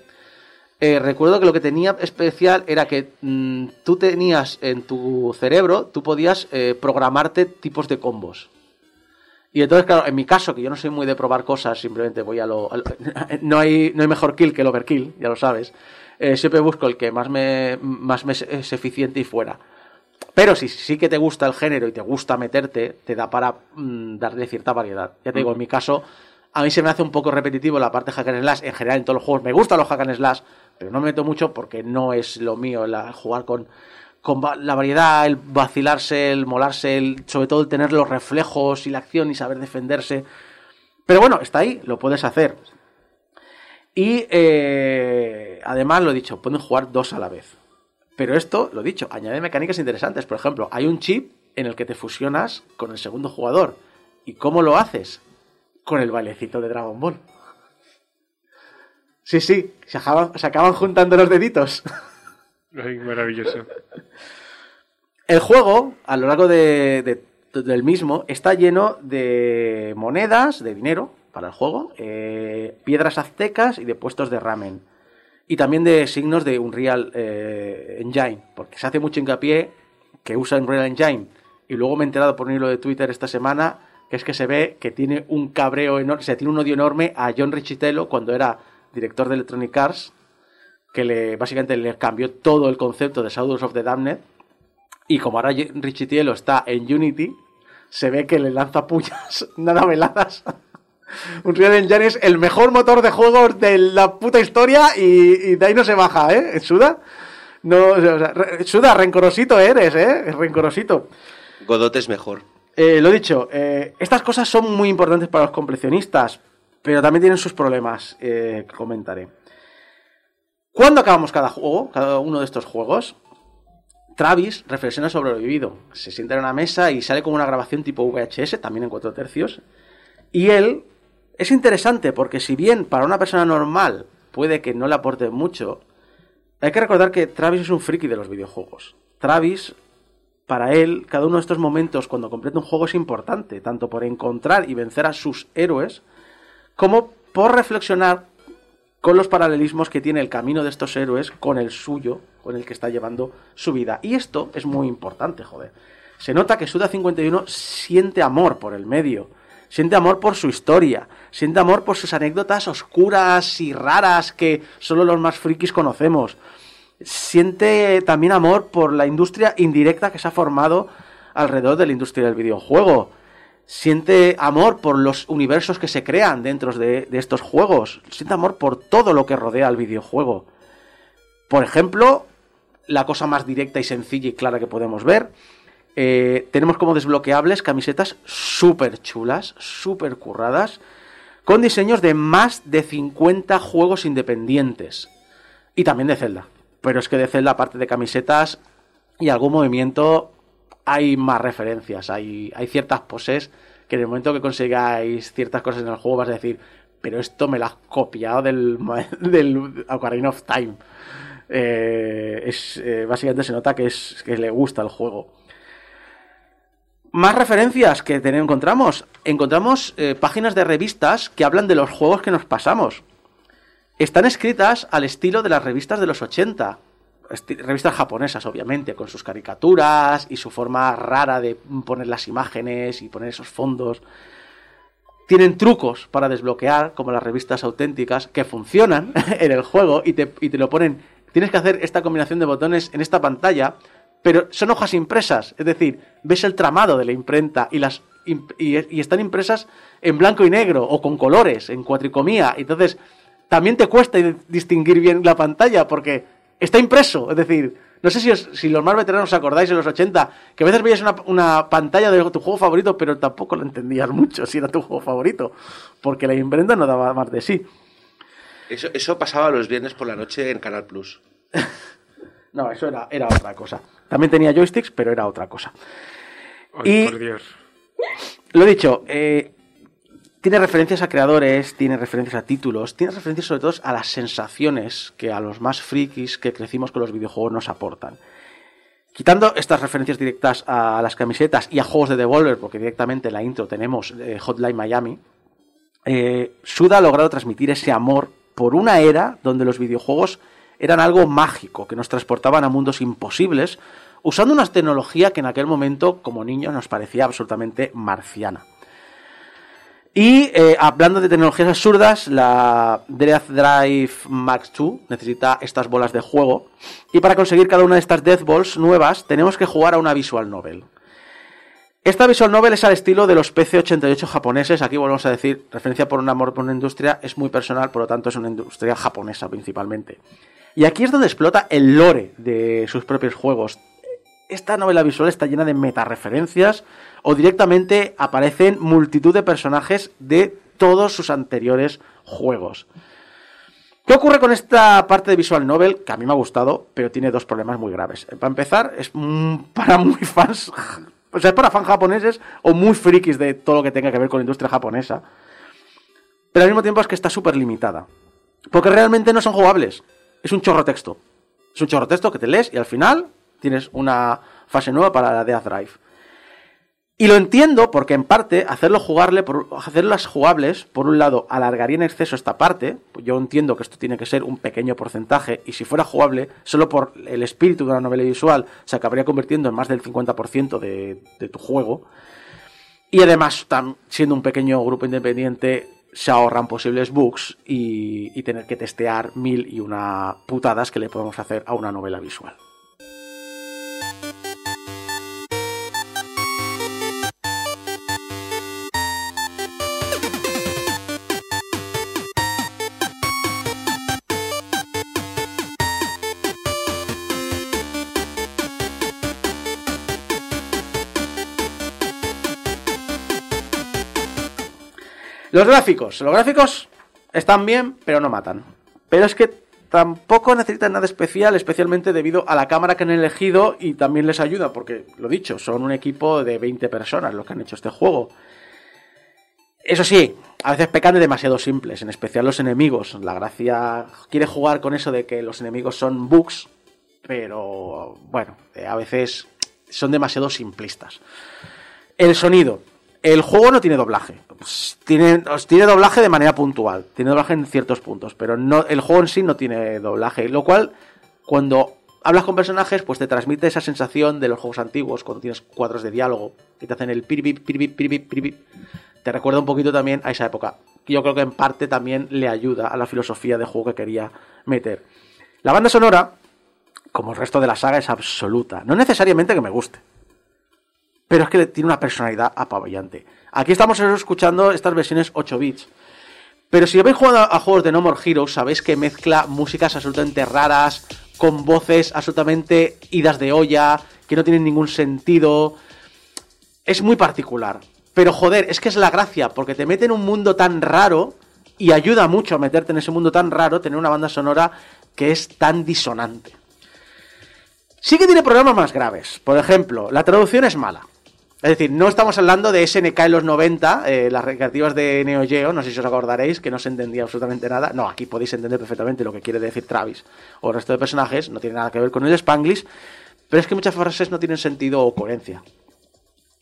Eh, recuerdo que lo que tenía especial era que mm, tú tenías en tu cerebro, tú podías eh, programarte tipos de combos. Y entonces, claro, en mi caso, que yo no soy muy de probar cosas, simplemente voy a lo... a lo- no, hay, no hay mejor kill que el overkill, ya lo sabes. Eh, siempre busco el que más me, más me es, es eficiente y fuera. Pero si sí que te gusta el género y te gusta meterte, te da para mm, darle cierta variedad. Ya te digo, en mi caso, a mí se me hace un poco repetitivo la parte hack and slash. En general, en todos los juegos me gustan los hack slash, pero no me meto mucho porque no es lo mío jugar con, la variedad, el vacilarse, el molarse, el, sobre todo el tener los reflejos y la acción y saber defenderse. Pero bueno, está ahí, lo puedes hacer. Y eh, además, lo he dicho, pueden jugar dos a la vez. Pero esto, lo he dicho, añade mecánicas interesantes. Por ejemplo, hay un chip en el que te fusionas con el segundo jugador. ¿Y cómo lo haces? Con el bailecito de Dragon Ball. Sí, sí, se acaban, se acaban juntando los deditos. Ay, maravilloso. El juego, a lo largo de- de- del mismo, está lleno de monedas, de dinero para el juego, eh, piedras aztecas y de puestos de ramen. Y también de signos de Unreal eh, Engine, porque se hace mucho hincapié que usa Unreal Engine. Y luego me he enterado por un hilo de Twitter esta semana que es que se ve que tiene un cabreo enorme, se tiene un odio enorme a John Richitello cuando era director de Electronic Arts, que le, básicamente le cambió todo el concepto de Shadows of the Damned. Y como ahora Richitielo está en Unity, se ve que le lanza puñas nada veladas. Unreal Engine es el mejor motor de juegos de la puta historia y, de ahí no se baja, ¿eh? Suda. No, o sea, Suda, rencorosito eres, ¿eh? Rencorosito. Godot es mejor. Eh, lo dicho, eh, estas cosas son muy importantes para los completionistas, pero también tienen sus problemas, eh, que comentaré. ¿Cuándo acabamos cada juego, cada uno de estos juegos? Travis reflexiona sobre lo vivido. Se sienta en una mesa y sale como una grabación tipo VHS, también en cuatro tercios. Y él es interesante porque si bien para una persona normal puede que no le aporte mucho, hay que recordar que Travis es un friki de los videojuegos. Travis para él, cada uno de estos momentos cuando completa un juego es importante, tanto por encontrar y vencer a sus héroes, como por reflexionar con los paralelismos que tiene el camino de estos héroes con el suyo, con el que está llevando su vida. Y esto es muy importante, joder. Se nota que Suda 51 siente amor por el medio, siente amor por su historia, siente amor por sus anécdotas oscuras y raras que solo los más frikis conocemos siente también amor por la industria indirecta que se ha formado alrededor de la industria del videojuego. Siente amor por los universos que se crean dentro de, estos juegos. Siente amor por todo lo que rodea al videojuego. Por ejemplo, la cosa más directa y sencilla y clara que podemos ver. eh, tenemos como desbloqueables camisetas súper chulas, súper curradas, con diseños de más de 50 juegos independientes. Y también de Zelda. Pero es que de Zelda, aparte de camisetas y algún movimiento, hay más referencias. Hay, ciertas poses que en el momento que consigáis ciertas cosas en el juego vas a decir, pero esto me lo has copiado del, del of Time. Eh, eh, básicamente se nota que, le gusta el juego. Más referencias que encontramos. Encontramos eh, páginas de revistas que hablan de los juegos que nos pasamos están escritas al estilo de las revistas de los 80. Esti- revistas japonesas, obviamente, con sus caricaturas y su forma rara de poner las imágenes y poner esos fondos. Tienen trucos para desbloquear, como las revistas auténticas, que funcionan en el juego y te, y te lo ponen. Tienes que hacer esta combinación de botones en esta pantalla, pero son hojas impresas. Es decir, ves el tramado de la imprenta y las y, y están impresas en blanco y negro o con colores, en cuatricomía. Entonces, también te cuesta distinguir bien la pantalla porque está impreso. Es decir, no sé si, os- si los más veteranos os acordáis en los 80 que a veces veías una, una pantalla de tu juego favorito, pero tampoco lo entendías mucho si era tu juego favorito, porque la imprenta no daba más de sí. Eso, eso pasaba los viernes por la noche en Canal Plus. No, eso era, era otra cosa. También tenía joysticks, pero era otra cosa. Ay, Y- por Dios. Lo dicho, eh, tiene referencias a creadores, tiene referencias a títulos, tiene referencias sobre todo a las sensaciones que a los más frikis que crecimos con los videojuegos nos aportan. Quitando estas referencias directas a las camisetas y a juegos de Devolver, porque directamente en la intro tenemos eh, Hotline Miami, eh, Suda ha logrado transmitir ese amor por una era donde los videojuegos eran algo mágico, que nos transportaban a mundos imposibles, usando una tecnología que en aquel momento, como niños, nos parecía absolutamente marciana. Y eh, hablando de tecnologías absurdas, la Death Drive Max 2 necesita estas bolas de juego. Y para conseguir cada una de estas Death Balls nuevas, tenemos que jugar a una Visual Novel. Esta Visual Novel es al estilo de los PC-88 japoneses. Aquí volvemos a decir, referencia por un amor por una industria, es muy personal, por lo tanto es una industria japonesa principalmente. Y aquí es donde explota el lore de sus propios juegos. Esta novela visual está llena de metareferencias o directamente aparecen multitud de personajes de todos sus anteriores juegos. ¿Qué ocurre con esta parte de Visual Novel? Que a mí me ha gustado, pero tiene dos problemas muy graves. Para empezar, es mm, para muy fans, o sea, es para fans japoneses o muy frikis de todo lo que tenga que ver con la industria japonesa. Pero al mismo tiempo es que está súper limitada. Porque realmente no son jugables. Es un chorro texto. Es un chorro texto que te lees y al final tienes una fase nueva para la Death Drive. Y lo entiendo porque en parte hacerlo por, hacerlas jugables, por un lado, alargaría en exceso esta parte. Pues yo entiendo que esto tiene que ser un pequeño porcentaje y si fuera jugable, solo por el espíritu de una novela visual, se acabaría convirtiendo en más del 50% de, de tu juego. Y además, siendo un pequeño grupo independiente, se ahorran posibles bugs y, y tener que testear mil y una putadas que le podemos hacer a una novela visual. Los gráficos. Los gráficos están bien, pero no matan. Pero es que tampoco necesitan nada especial, especialmente debido a la cámara que han elegido y también les ayuda, porque, lo dicho, son un equipo de 20 personas los que han hecho este juego. Eso sí, a veces pecan de demasiado simples, en especial los enemigos. La gracia quiere jugar con eso de que los enemigos son bugs, pero bueno, a veces son demasiado simplistas. El sonido. El juego no tiene doblaje. Tiene, tiene doblaje de manera puntual. Tiene doblaje en ciertos puntos. Pero no, el juego en sí no tiene doblaje. Lo cual, cuando hablas con personajes, pues te transmite esa sensación de los juegos antiguos, cuando tienes cuadros de diálogo, que te hacen el piribip, piribip, piribip, piribip. Te recuerda un poquito también a esa época. Yo creo que en parte también le ayuda a la filosofía de juego que quería meter. La banda sonora, como el resto de la saga, es absoluta. No necesariamente que me guste pero es que tiene una personalidad apaballante. Aquí estamos escuchando estas versiones 8 bits. Pero si habéis jugado a juegos de No More Heroes, sabéis que mezcla músicas absolutamente raras, con voces absolutamente idas de olla, que no tienen ningún sentido. Es muy particular. Pero joder, es que es la gracia, porque te mete en un mundo tan raro y ayuda mucho a meterte en ese mundo tan raro tener una banda sonora que es tan disonante. Sí que tiene problemas más graves. Por ejemplo, la traducción es mala. Es decir, no estamos hablando de SNK en los 90, eh, las recreativas de Neo Geo, no sé si os acordaréis, que no se entendía absolutamente nada. No, aquí podéis entender perfectamente lo que quiere decir Travis o el resto de personajes, no tiene nada que ver con el Spanglish, pero es que muchas frases no tienen sentido o coherencia.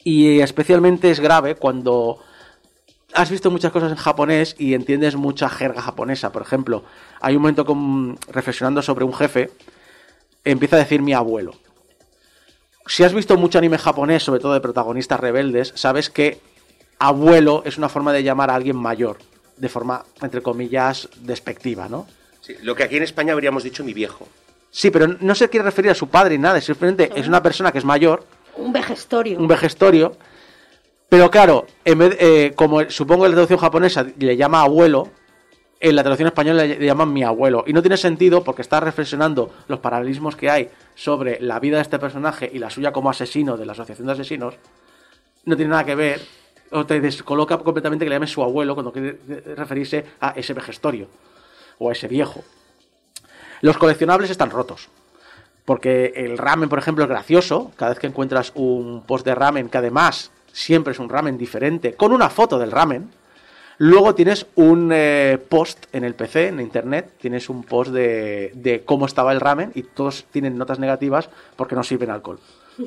Y especialmente es grave cuando has visto muchas cosas en japonés y entiendes mucha jerga japonesa. Por ejemplo, hay un momento con, reflexionando sobre un jefe, empieza a decir mi abuelo si has visto mucho anime japonés, sobre todo de protagonistas rebeldes, sabes que abuelo es una forma de llamar a alguien mayor, de forma, entre comillas, despectiva, ¿no? Sí, lo que aquí en España habríamos dicho mi viejo. Sí, pero no se quiere referir a su padre ni nada, simplemente es una persona que es mayor. Un vejestorio. Un vejestorio. Pero claro, en vez, eh, como supongo que la traducción japonesa le llama abuelo, en la traducción española le llaman mi abuelo. Y no tiene sentido porque está reflexionando los paralelismos que hay sobre la vida de este personaje y la suya como asesino de la asociación de asesinos. No tiene nada que ver. O te descoloca completamente que le llame su abuelo cuando quiere referirse a ese vejestorio o a ese viejo. Los coleccionables están rotos. Porque el ramen, por ejemplo, es gracioso. Cada vez que encuentras un post de ramen, que además siempre es un ramen diferente, con una foto del ramen, Luego tienes un eh, post en el PC, en internet, tienes un post de, cómo estaba el ramen y todos tienen notas negativas porque no sirven alcohol.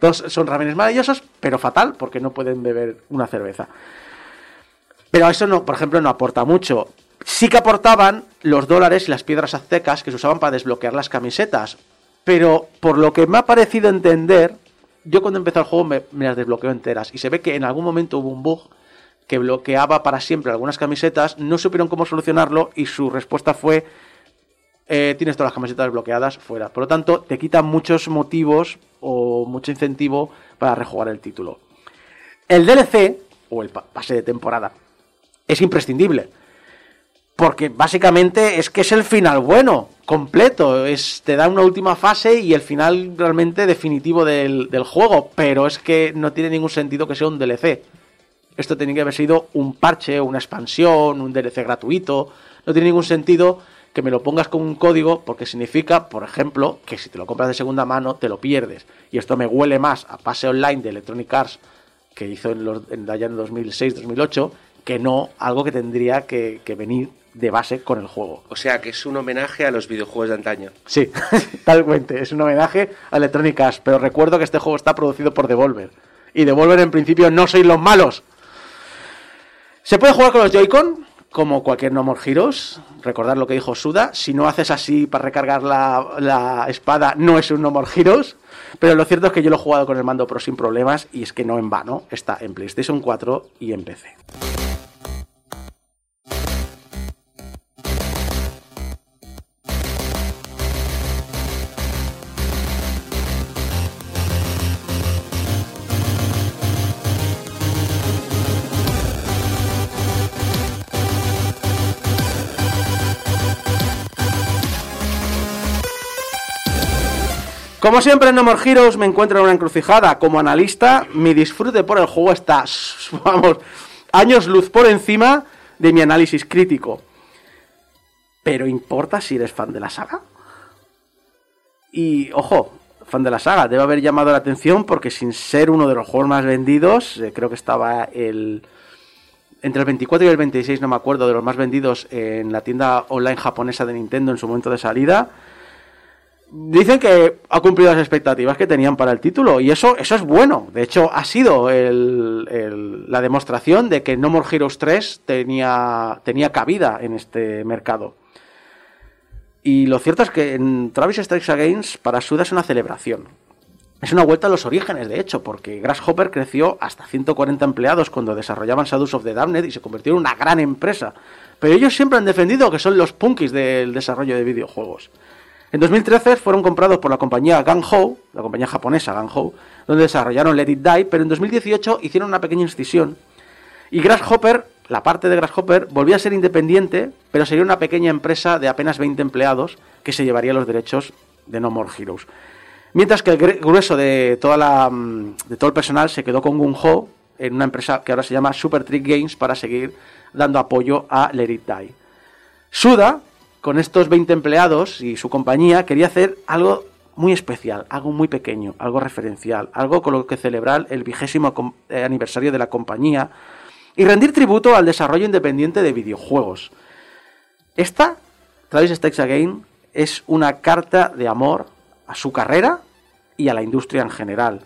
Todos son ramenes maravillosos, pero fatal porque no pueden beber una cerveza. Pero eso no, por ejemplo, no aporta mucho. Sí que aportaban los dólares y las piedras aztecas que se usaban para desbloquear las camisetas. Pero por lo que me ha parecido entender, yo cuando empecé el juego me, me las desbloqueo enteras. Y se ve que en algún momento hubo un bug que bloqueaba para siempre algunas camisetas, no supieron cómo solucionarlo y su respuesta fue eh, tienes todas las camisetas bloqueadas fuera. Por lo tanto, te quitan muchos motivos o mucho incentivo para rejugar el título. El DLC, o el pase de temporada, es imprescindible. Porque básicamente es que es el final bueno, completo. Es, te da una última fase y el final realmente definitivo del, del juego. Pero es que no tiene ningún sentido que sea un DLC Esto tenía que haber sido un parche, una expansión, un DLC gratuito. No tiene ningún sentido que me lo pongas con un código porque significa, por ejemplo, que si te lo compras de segunda mano te lo pierdes. Y esto me huele más a pase online de Electronic Arts que hizo en, los, en allá en 2006-2008 que no algo que tendría que, que venir de base con el juego. O sea, que es un homenaje a los videojuegos de antaño. Sí, talmente. Es un homenaje a Electronic Arts. Pero recuerdo que este juego está producido por Devolver. Y Devolver en principio no sois los malos. Se puede jugar con los Joy-Con, como cualquier No More Heroes. Recordar lo que dijo Suda. Si no haces así para recargar la, la espada, no es un No More Heroes. Pero lo cierto es que yo lo he jugado con el mando Pro sin problemas. Y es que no en vano. Está en PlayStation 4 y en PC. Como siempre en No More Heroes me encuentro en una encrucijada. Como analista, mi disfrute por el juego está, vamos, años luz por encima de mi análisis crítico. Pero ¿importa si eres fan de la saga? Y, ojo, fan de la saga, debe haber llamado la atención porque sin ser uno de los juegos más vendidos, eh, creo que estaba el... Entre el 24 y el 26, no me acuerdo, de los más vendidos en la tienda online japonesa de Nintendo en su momento de salida. Dicen que ha cumplido las expectativas que tenían para el título y eso, eso es bueno. De hecho, ha sido el- el- la demostración de que No More Heroes 3 tenía, tenía cabida en este mercado. Y lo cierto es que en Travis Strikes Against para Suda es una celebración. Es una vuelta a los orígenes, de hecho, porque Grasshopper creció hasta 140 empleados cuando desarrollaban Shadows of the Damned y se convirtió en una gran empresa. Pero ellos siempre han defendido que son los punkis del desarrollo de videojuegos. En 2013 fueron comprados por la compañía Gang Ho, la compañía japonesa Gang Ho, donde desarrollaron Let It Die, pero en 2018 hicieron una pequeña incisión y Grasshopper, la parte de Grasshopper, volvía a ser independiente, pero sería una pequeña empresa de apenas 20 empleados que se llevaría los derechos de No More Heroes. Mientras que el grueso de, mm, de todo el personal se quedó con Gung Ho en una empresa que ahora se llama Super Trick Games para seguir dando apoyo a Let It Die. Suda, con estos 20 empleados y su compañía, quería hacer algo muy especial, algo muy pequeño, algo referencial, algo con lo que celebrar el vigésimo eh, aniversario de la compañía y rendir tributo al desarrollo independiente de videojuegos. Esta, Travis Strikes Again, es una carta de amor a su carrera y a la industria en general.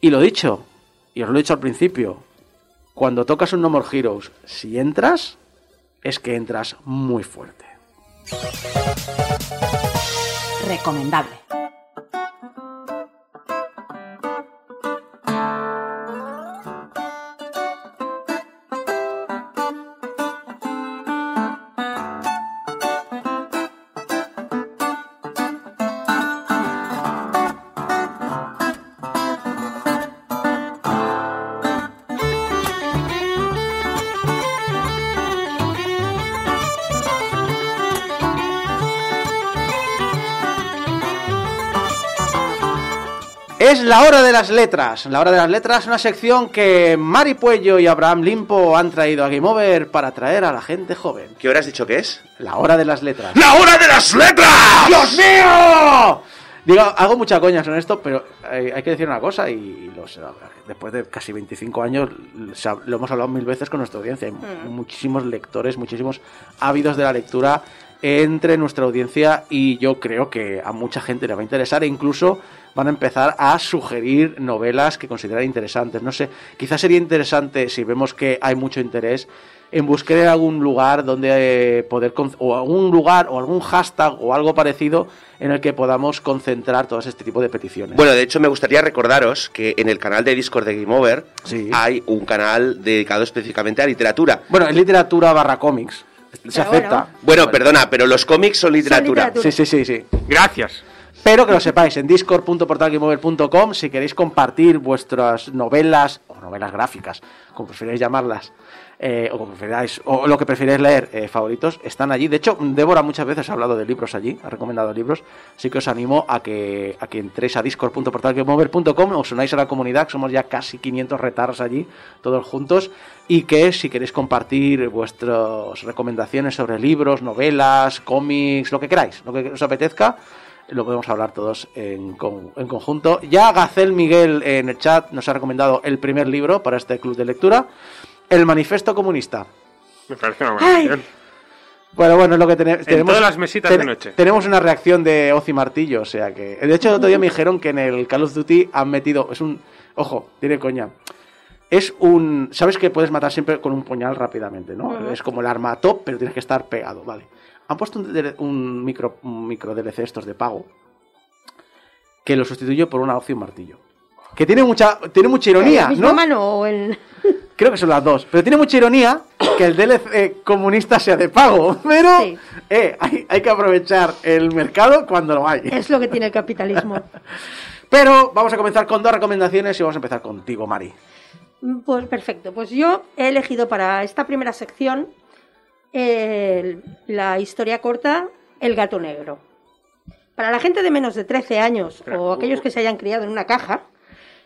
Y lo dicho, y os lo he dicho al principio, cuando tocas un No More Heroes, si entras, es que entras muy fuerte. Recomendable. Es la hora de las letras. La hora de las letras es una sección que Mari Puello y Abraham Limpo han traído a Game Over para atraer a la gente joven. ¿Qué hora has dicho que es? La hora de las letras. ¡La hora de las letras! ¡Dios mío! Digo, hago mucha coña con esto, pero hay que decir una cosa y lo sé, después de casi 25 años lo hemos hablado mil veces con nuestra audiencia. Hay Mm. muchísimos lectores, muchísimos ávidos de la lectura entre nuestra audiencia y yo creo que a mucha gente le va a interesar e incluso van a empezar a sugerir novelas que consideran interesantes. No sé, quizás sería interesante si vemos que hay mucho interés en buscar algún lugar donde eh, poder con- o algún lugar o algún hashtag o algo parecido en el que podamos concentrar todo este tipo de peticiones. Bueno, de hecho me gustaría recordaros que en el canal de Discord de Game Over Sí. hay un canal dedicado específicamente a literatura. Bueno, es literatura barra cómics. Se Pero acepta. bueno. Bueno, perdona, pero los cómics son literatura. literatura. Sí, sí, sí, sí. Gracias. Pero que lo sepáis, en discord.portalgameover.com, si queréis compartir vuestras novelas, o novelas gráficas, como preferáis llamarlas, eh, o como preferáis, o lo que preferáis leer, eh, favoritos, están allí. De hecho, Débora muchas veces ha hablado de libros allí, ha recomendado libros, así que os animo a que, a que entréis a discord.portalgameover.com, os unáis a la comunidad, que somos ya casi 500 retardos allí, todos juntos, y que si queréis compartir vuestras recomendaciones sobre libros, novelas, cómics, lo que queráis, lo que os apetezca, lo podemos hablar todos en, con- en conjunto. Ya Gacel Miguel en el chat nos ha recomendado el primer libro para este club de lectura, El Manifiesto Comunista. Me parece una buena Ay. Bueno, bueno, es lo que tene- tenemos. todas las mesitas de noche. Tenemos una reacción de Oz y Martillo, o sea que. De hecho, el otro día me dijeron que en el Call of Duty han metido. Es un. Ojo, tiene coña. Es un. Sabes que puedes matar siempre con un puñal rápidamente, ¿no? Es como el arma top, pero tienes que estar pegado, vale. Han puesto un, un micro, un micro DLC estos de pago que lo sustituye por una un martillo. Que tiene mucha, tiene mucha ironía, ¿La misma ¿no? mano o el... Creo que son las dos. Pero tiene mucha ironía que el DLC comunista sea de pago. Pero Sí. eh, hay, hay que aprovechar el mercado cuando lo hay. Es lo que tiene el capitalismo. Pero vamos a comenzar con dos recomendaciones y vamos a empezar contigo, Mari. Pues perfecto. Pues yo he elegido para esta primera sección el- la historia corta El gato negro. Para la gente de menos de 13 años o aquellos que se hayan criado en una caja,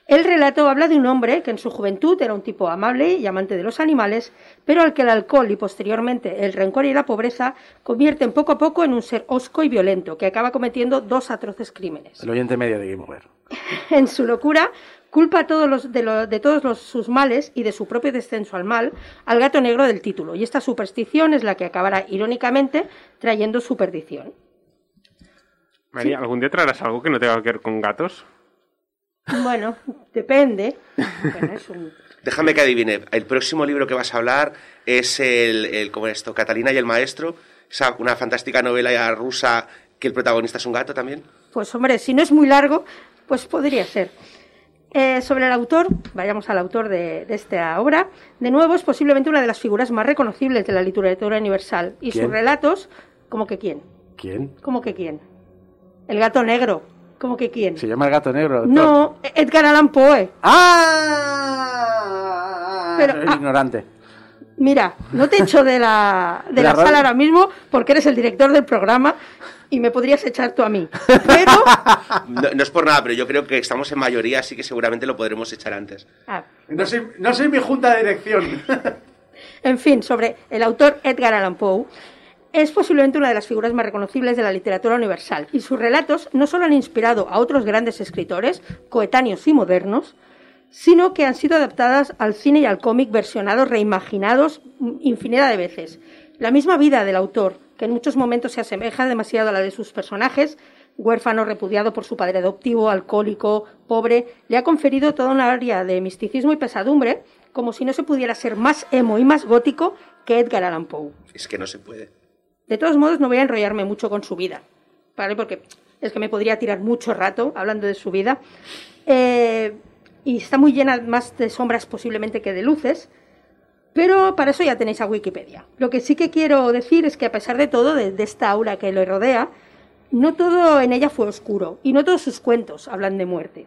el relato habla de un hombre que en su juventud era un tipo amable y amante de los animales, pero al que el alcohol y posteriormente el rencor y la pobreza convierten poco a poco en un ser hosco y violento que acaba cometiendo dos atroces crímenes. El oyente medio de Game Over. En su locura, culpa a todos los, de, lo- de todos los- sus males y de su propio descenso al mal al gato negro del título. Y esta superstición es la que acabará irónicamente trayendo su perdición. María, ¿algún día traerás algo que no tenga que ver con gatos? Bueno, depende. Bueno, es un- Déjame que adivine. El próximo libro que vas a hablar es el, el ¿cómo es esto? Catalina y el maestro. Esa, una fantástica novela rusa que el protagonista es un gato también. Pues hombre, si no es muy largo, pues podría ser. Eh, sobre el autor, vayamos al autor de, de esta obra. De nuevo, es posiblemente una de las figuras más reconocibles de la literatura universal. Y ¿Quién? sus relatos, ¿cómo que quién? ¿Quién? ¿Cómo que quién? El gato negro, ¿cómo que quién? Se llama el gato negro. No, Edgar Allan Poe. ¡Ah! Pero, ah. ignorante. Mira, no te echo de la, de De la sala ahora mismo porque eres el director del programa y me podrías echar tú a mí. Pero, No, no es por nada, pero yo creo que estamos en mayoría, así que seguramente lo podremos echar antes. ah, No soy, no soy mi junta de dirección. en fin, sobre el autor Edgar Allan Poe, es posiblemente una de las figuras más reconocibles de la literatura universal y sus relatos no solo han inspirado a otros grandes escritores, coetáneos y modernos, sino que han sido adaptadas al cine y al cómic versionados, reimaginados infinidad de veces. La misma vida del autor, que en muchos momentos se asemeja demasiado a la de sus personajes, huérfano, repudiado por su padre adoptivo, alcohólico, pobre, le ha conferido toda una área de misticismo y pesadumbre, como si no se pudiera ser más emo y más gótico que Edgar Allan Poe. Es que no se puede. De todos modos, no voy a enrollarme mucho con su vida, ¿vale? Porque es que me podría tirar mucho rato hablando de su vida. Eh, y está muy llena más de sombras posiblemente que de luces, pero para eso ya tenéis a Wikipedia. Lo que sí que quiero decir es que a pesar de todo, de, esta aura que lo rodea, no todo en ella fue oscuro y no todos sus cuentos hablan de muerte.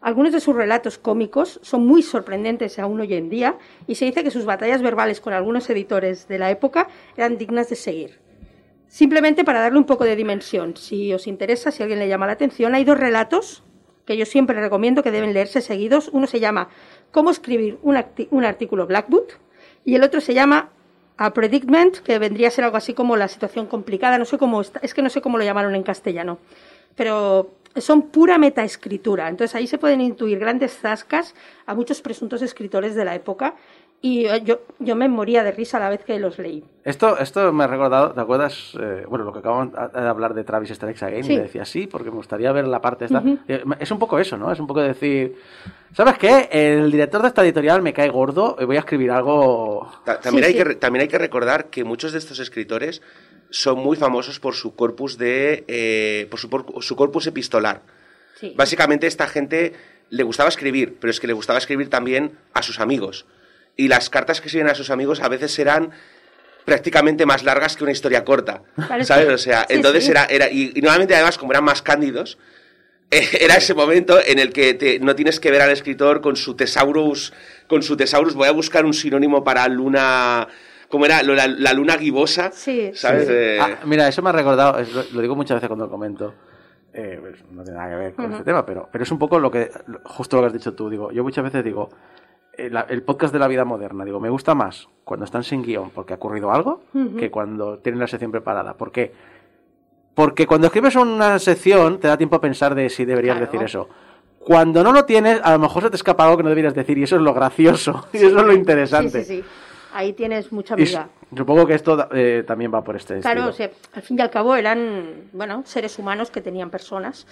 Algunos de sus relatos cómicos son muy sorprendentes aún hoy en día y se dice que sus batallas verbales con algunos editores de la época eran dignas de seguir. Simplemente para darle un poco de dimensión, si os interesa, si alguien le llama la atención, hay dos relatos que yo siempre recomiendo que deben leerse seguidos. Uno se llama Cómo escribir un, artículo Blackboot y el otro se llama A Predicament, que vendría a ser algo así como la situación complicada. No sé cómo está, es que no sé cómo lo llamaron en castellano, pero son pura metaescritura. Entonces ahí se pueden intuir grandes zascas a muchos presuntos escritores de la época y eh, yo, yo me moría de risa a la vez que los leí. Esto, esto me ha recordado, ¿te acuerdas? Eh, bueno, lo que acabamos de hablar de Travis Strikes Again, Sí. y decía sí, porque me gustaría ver la parte esta. Ujú. Eh, Es un poco eso, ¿no? Es un poco decir, ¿sabes qué? El director de esta editorial me cae gordo, y voy a escribir algo... Ta- También, Sí, hay sí. Que, también hay que recordar que muchos de estos escritores son muy famosos por su corpus de eh, por su, por- su corpus epistolar. Sí. Básicamente esta gente le gustaba escribir, pero es que le gustaba escribir también a sus amigos. Y las cartas que escribían a sus amigos a veces eran prácticamente más largas que una historia corta. Parece- ¿Sabes? O sea, sí, entonces sí. era, era y, y normalmente además como eran más cándidos, eh, era ese momento en el que te- no tienes que ver al escritor con su tesaurus, con su tesaurus, voy a buscar un sinónimo para luna, ¿cómo era? La, la luna gibosa, Sí. ¿sabes? Eh, Ah, mira, eso me ha recordado, es- lo, lo digo muchas veces cuando lo comento. eh, pues, no tiene nada que ver con Ujú. este tema, pero, pero es un poco lo que, justo lo que has dicho tú. Digo, yo muchas veces digo, eh, la- el podcast de la vida moderna, digo, me gusta más cuando están sin guion porque ha ocurrido algo Ujú. que cuando tienen la sección preparada. ¿Por qué? Porque cuando escribes una sección te da tiempo a pensar de si deberías Claro. decir eso. Cuando no lo tienes, a lo mejor se te escapa algo que no deberías decir y eso es lo gracioso y eso es lo interesante. Sí, sí, sí. Ahí tienes mucha Y amiga. supongo que esto eh, también va por este Claro, o sea, al fin y al cabo eran, bueno, seres humanos que tenían personas.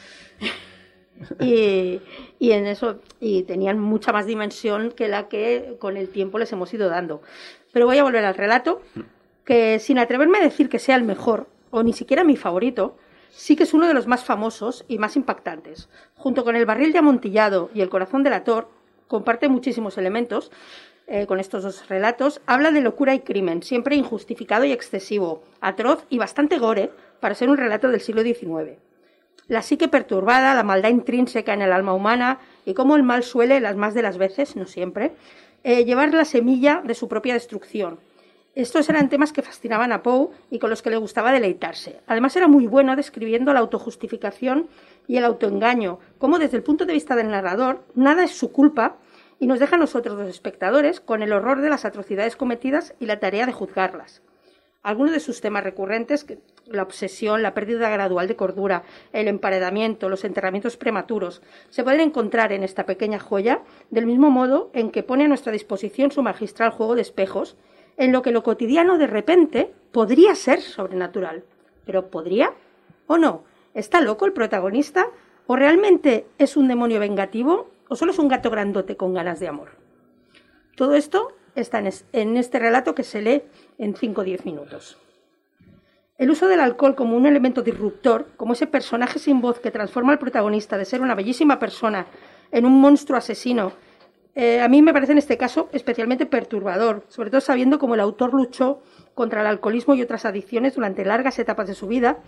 y, en eso, y tenían mucha más dimensión que la que con el tiempo les hemos ido dando. Pero voy a volver al relato, que sin atreverme a decir que sea el mejor, o ni siquiera mi favorito, sí que es uno de los más famosos y más impactantes. Junto con el barril de amontillado y el corazón del ator, comparte muchísimos elementos, eh, con estos dos relatos, habla de locura y crimen, siempre injustificado y excesivo, atroz y bastante gore para ser un relato del siglo XIX. La psique perturbada, la maldad intrínseca en el alma humana y cómo el mal suele, las más de las veces, no siempre, eh, llevar la semilla de su propia destrucción. Estos eran temas que fascinaban a Poe y con los que le gustaba deleitarse. Además era muy bueno describiendo la autojustificación y el autoengaño, cómo desde el punto de vista del narrador nada es su culpa y nos deja a nosotros los espectadores con el horror de las atrocidades cometidas y la tarea de juzgarlas. Algunos de sus temas recurrentes, que- la obsesión, la pérdida gradual de cordura, el emparedamiento, los enterramientos prematuros, se pueden encontrar en esta pequeña joya, del mismo modo en que pone a nuestra disposición su magistral juego de espejos, en lo que lo cotidiano de repente podría ser sobrenatural. Pero ¿podría o no? ¿Está loco el protagonista? ¿O realmente es un demonio vengativo? ¿O solo es un gato grandote con ganas de amor? Todo esto está en, es- en este relato que se lee en 5 o 10 minutos. El uso del alcohol como un elemento disruptor, como ese personaje sin voz que transforma al protagonista de ser una bellísima persona en un monstruo asesino, eh, a mí me parece en este caso especialmente perturbador, sobre todo sabiendo cómo el autor luchó contra el alcoholismo y otras adicciones durante largas etapas de su vida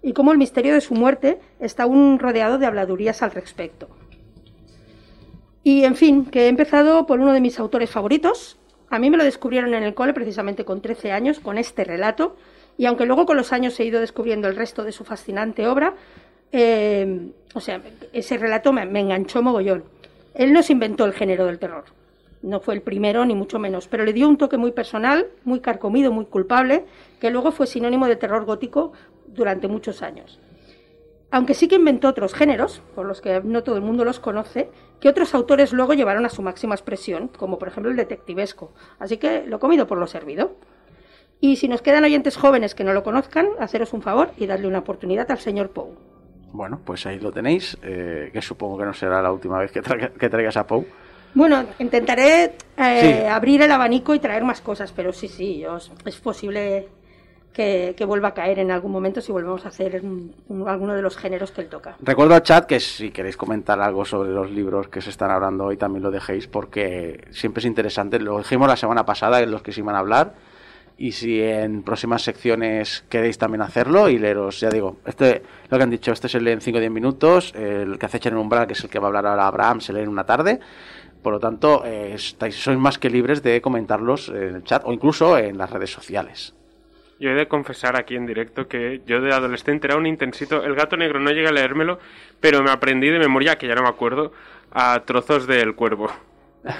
y cómo el misterio de su muerte está aún rodeado de habladurías al respecto. Y en fin, que he empezado por uno de mis autores favoritos. A mí me lo descubrieron en el cole precisamente con 13 años, con este relato. Y aunque luego con los años he ido descubriendo el resto de su fascinante obra, eh, o sea, ese relato me, me enganchó mogollón. Él no se inventó el género del terror. No fue el primero, ni mucho menos, pero le dio un toque muy personal, muy carcomido, muy culpable, que luego fue sinónimo de terror gótico durante muchos años aunque sí que inventó otros géneros, por los que no todo el mundo los conoce, que otros autores luego llevaron a su máxima expresión, como por ejemplo el detectivesco. Así que lo comido por lo servido. Y si nos quedan oyentes jóvenes que no lo conozcan, haceros un favor y darle una oportunidad al señor Poe. Bueno, pues ahí lo tenéis, eh, que supongo que no será la última vez que, traiga- que traigas a Poe. Bueno, intentaré eh, Sí. abrir el abanico y traer más cosas, pero sí, sí, os- es posible que, que vuelva a caer en algún momento si volvemos a hacer un- un- alguno de los géneros que él toca. Recuerdo al chat que si queréis comentar algo sobre los libros que se están hablando hoy, también lo dejéis, porque siempre es interesante. Lo dijimos la semana pasada en los que se iban a hablar. Y si en próximas secciones queréis también hacerlo y leeros, ya digo, este, lo que han dicho, este se lee en 5 o 10 minutos, el que acecha en el umbral, que es el que va a hablar ahora Abraham, se lee en una tarde. Por lo tanto, eh, sois más que libres de comentarlos en el chat o incluso en las redes sociales. Yo he de confesar aquí en directo que yo de adolescente era un intensito. El gato negro no llegué a leérmelo, pero me aprendí de memoria, que ya no me acuerdo, a trozos del cuervo.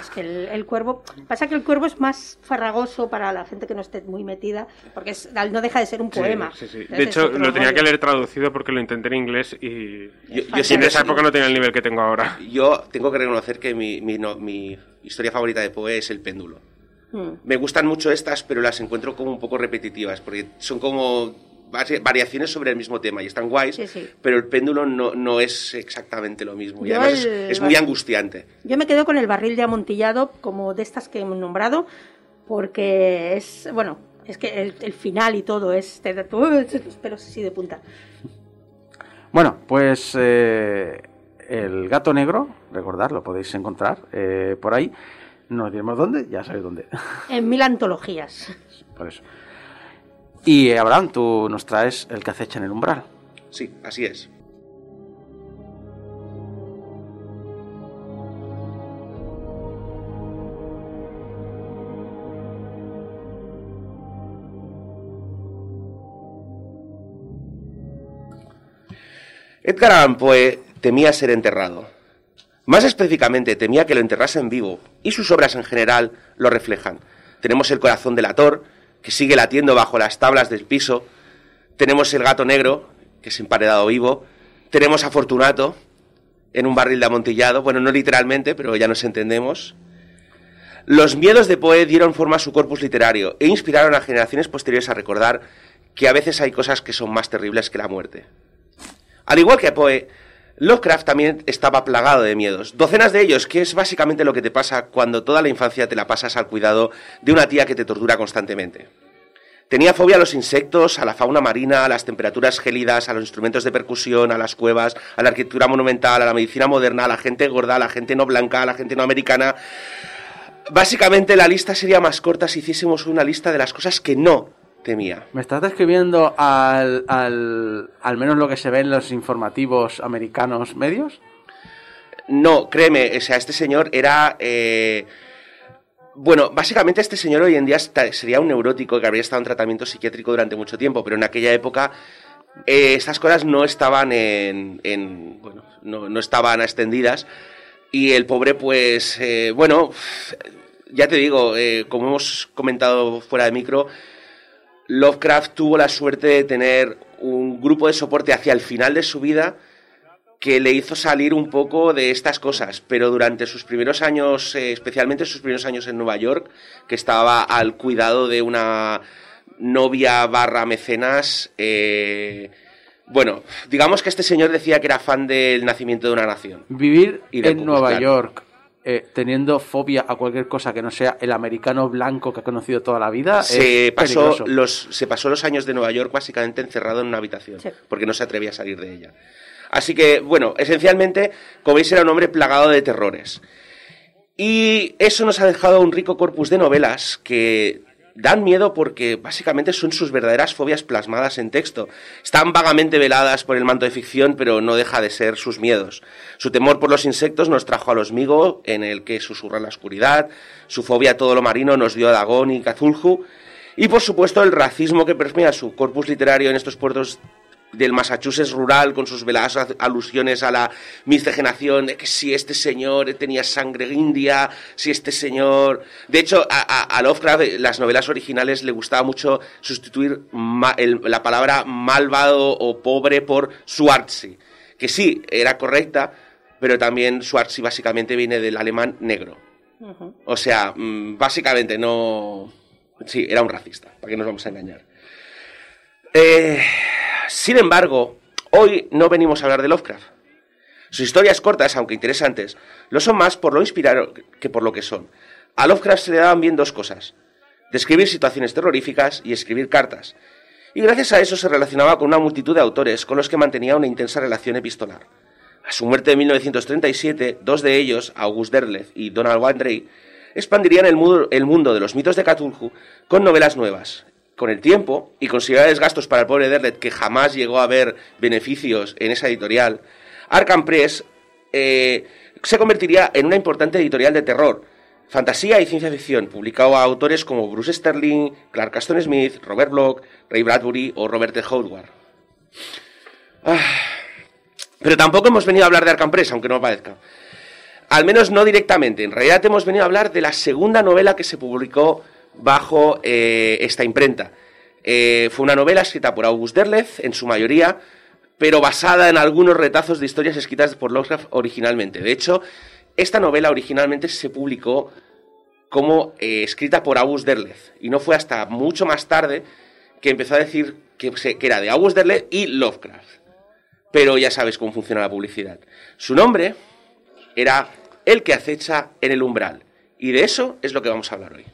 Es que el, el cuervo. Pasa que el cuervo es más farragoso para la gente que no esté muy metida, porque es- no deja de ser un poema. sí, sí. Entonces De hecho, lo tenía rollo. que leer traducido porque lo intenté en inglés y. Yo, yo en esa época no tenía el nivel que tengo ahora. Yo tengo que reconocer que mi, mi, no- mi historia favorita de Poe es El péndulo. Mm. Me gustan mucho estas, pero las encuentro como un poco repetitivas, porque son como variaciones sobre el mismo tema y están guays, Sí, sí. pero el péndulo no, no es exactamente lo mismo. Y además es, el- es muy angustiante. Yo me quedo con el barril de amontillado, como de estas que hemos nombrado, porque es. Bueno, es que el, el final y todo es. Te da todo los pelos así de punta. Bueno, pues eh, el gato negro, recordad, lo podéis encontrar eh, por ahí. No diremos dónde, ya sabéis dónde. En mil antologías. por eso. Y Abraham, tú nos traes el que acecha en el umbral. Sí, así es. Edgar Allan Poe temía ser enterrado. Más específicamente, temía que lo enterrasen vivo, y sus obras en general lo reflejan. Tenemos el corazón del ator, que sigue latiendo bajo las tablas del piso. Tenemos el gato negro, que es emparedado vivo. Tenemos a Fortunato, en un barril de amontillado. Bueno, no literalmente, pero ya nos entendemos. Los miedos de Poe dieron forma a su corpus literario e inspiraron a generaciones posteriores a recordar que a veces hay cosas que son más terribles que la muerte. Al igual que Poe, Lovecraft también estaba plagado de miedos, docenas de ellos, que es básicamente lo que te pasa cuando toda la infancia te la pasas al cuidado de una tía que te tortura constantemente. Tenía fobia a los insectos, a la fauna marina, a las temperaturas gélidas, a los instrumentos de percusión, a las cuevas, a la arquitectura monumental, a la medicina moderna, a la gente gorda, a la gente no blanca, a la gente no americana. Básicamente la lista sería más corta si hiciésemos una lista de las cosas que no temía. ¿Me estás describiendo al, al, al menos lo que se ve en los informativos americanos medios? No, créeme, o sea, este señor era... eh, Bueno, básicamente este señor hoy en día sería un neurótico que habría estado en tratamiento psiquiátrico durante mucho tiempo, pero en aquella época eh, estas cosas no estaban en... en- bueno, no, no estaban extendidas y el pobre pues, eh, bueno, ya te digo, eh, como hemos comentado fuera de micro, Lovecraft tuvo la suerte de tener un grupo de soporte hacia el final de su vida que le hizo salir un poco de estas cosas, pero durante sus primeros años, eh, especialmente sus primeros años en Nueva York, que estaba al cuidado de una novia barra mecenas, eh, bueno, digamos que este señor decía que era fan del nacimiento de una nación. Vivir Y de en Nueva. York eh, teniendo fobia a cualquier cosa que no sea el americano blanco que ha conocido toda la vida Se es pasó, peligroso. los, se pasó los años de Nueva York básicamente encerrado en una habitación, Sí. porque no se atrevía a salir de ella. Así que, bueno, esencialmente, como veis, era un hombre plagado de terrores. Y eso nos ha dejado un rico corpus de novelas que dan miedo porque básicamente son sus verdaderas fobias plasmadas en texto. Están vagamente veladas por el manto de ficción, pero no deja de ser sus miedos. Su temor por los insectos nos trajo a los Migo, en el que susurra la oscuridad. Su fobia a todo lo marino nos dio a Dagón y Cthulhu. Y por supuesto el racismo que permea su corpus literario en estos puertos del Massachusetts rural con sus veladas alusiones a la miscigenación de que si este señor tenía sangre india, si este señor... De hecho, a, a- Lovecraft eh, las novelas originales le gustaba mucho sustituir ma- el- la palabra malvado o pobre por Schwarzi, que sí, era correcta, pero también Schwarzi básicamente viene del alemán negro. O sea, mm, básicamente no... Sí, era un racista, para que nos vamos a engañar. Eh, sin embargo, hoy no venimos a hablar de Lovecraft. Sus historias cortas, aunque interesantes, lo son más por lo inspiraron que por lo que son. A Lovecraft se le daban bien dos cosas. Describir situaciones terroríficas y escribir cartas. Y gracias a eso se relacionaba con una multitud de autores con los que mantenía una intensa relación epistolar. A su muerte en 1937, dos de ellos, August Derleth y Donald Wandrey, expandirían el mundo, el mundo de los mitos de Cthulhu con novelas nuevas. Con el tiempo, y con similares gastos para el pobre Derleth, que jamás llegó a ver beneficios en esa editorial, Arkham Press eh, se convertiría en una importante editorial de terror, fantasía y ciencia ficción, publicado a autores como Bruce Sterling, Clark Aston Smith, Robert Bloch, Ray Bradbury o Robert T. Howard. Ah, pero tampoco hemos venido a hablar de Arkham Press, aunque no parezca. Al menos no directamente. En realidad hemos venido a hablar de la segunda novela que se publicó bajo eh, esta imprenta. Eh, fue una novela escrita por August Derleth, en su mayoría, pero basada en algunos retazos de historias escritas por Lovecraft originalmente. De hecho, esta novela originalmente se publicó como eh, escrita por August Derleth, y no fue hasta mucho más tarde que empezó a decir que, que era de August Derleth y Lovecraft. Pero ya sabes cómo funciona la publicidad. Su nombre era El que acecha en el umbral. Y de eso es lo que vamos a hablar hoy.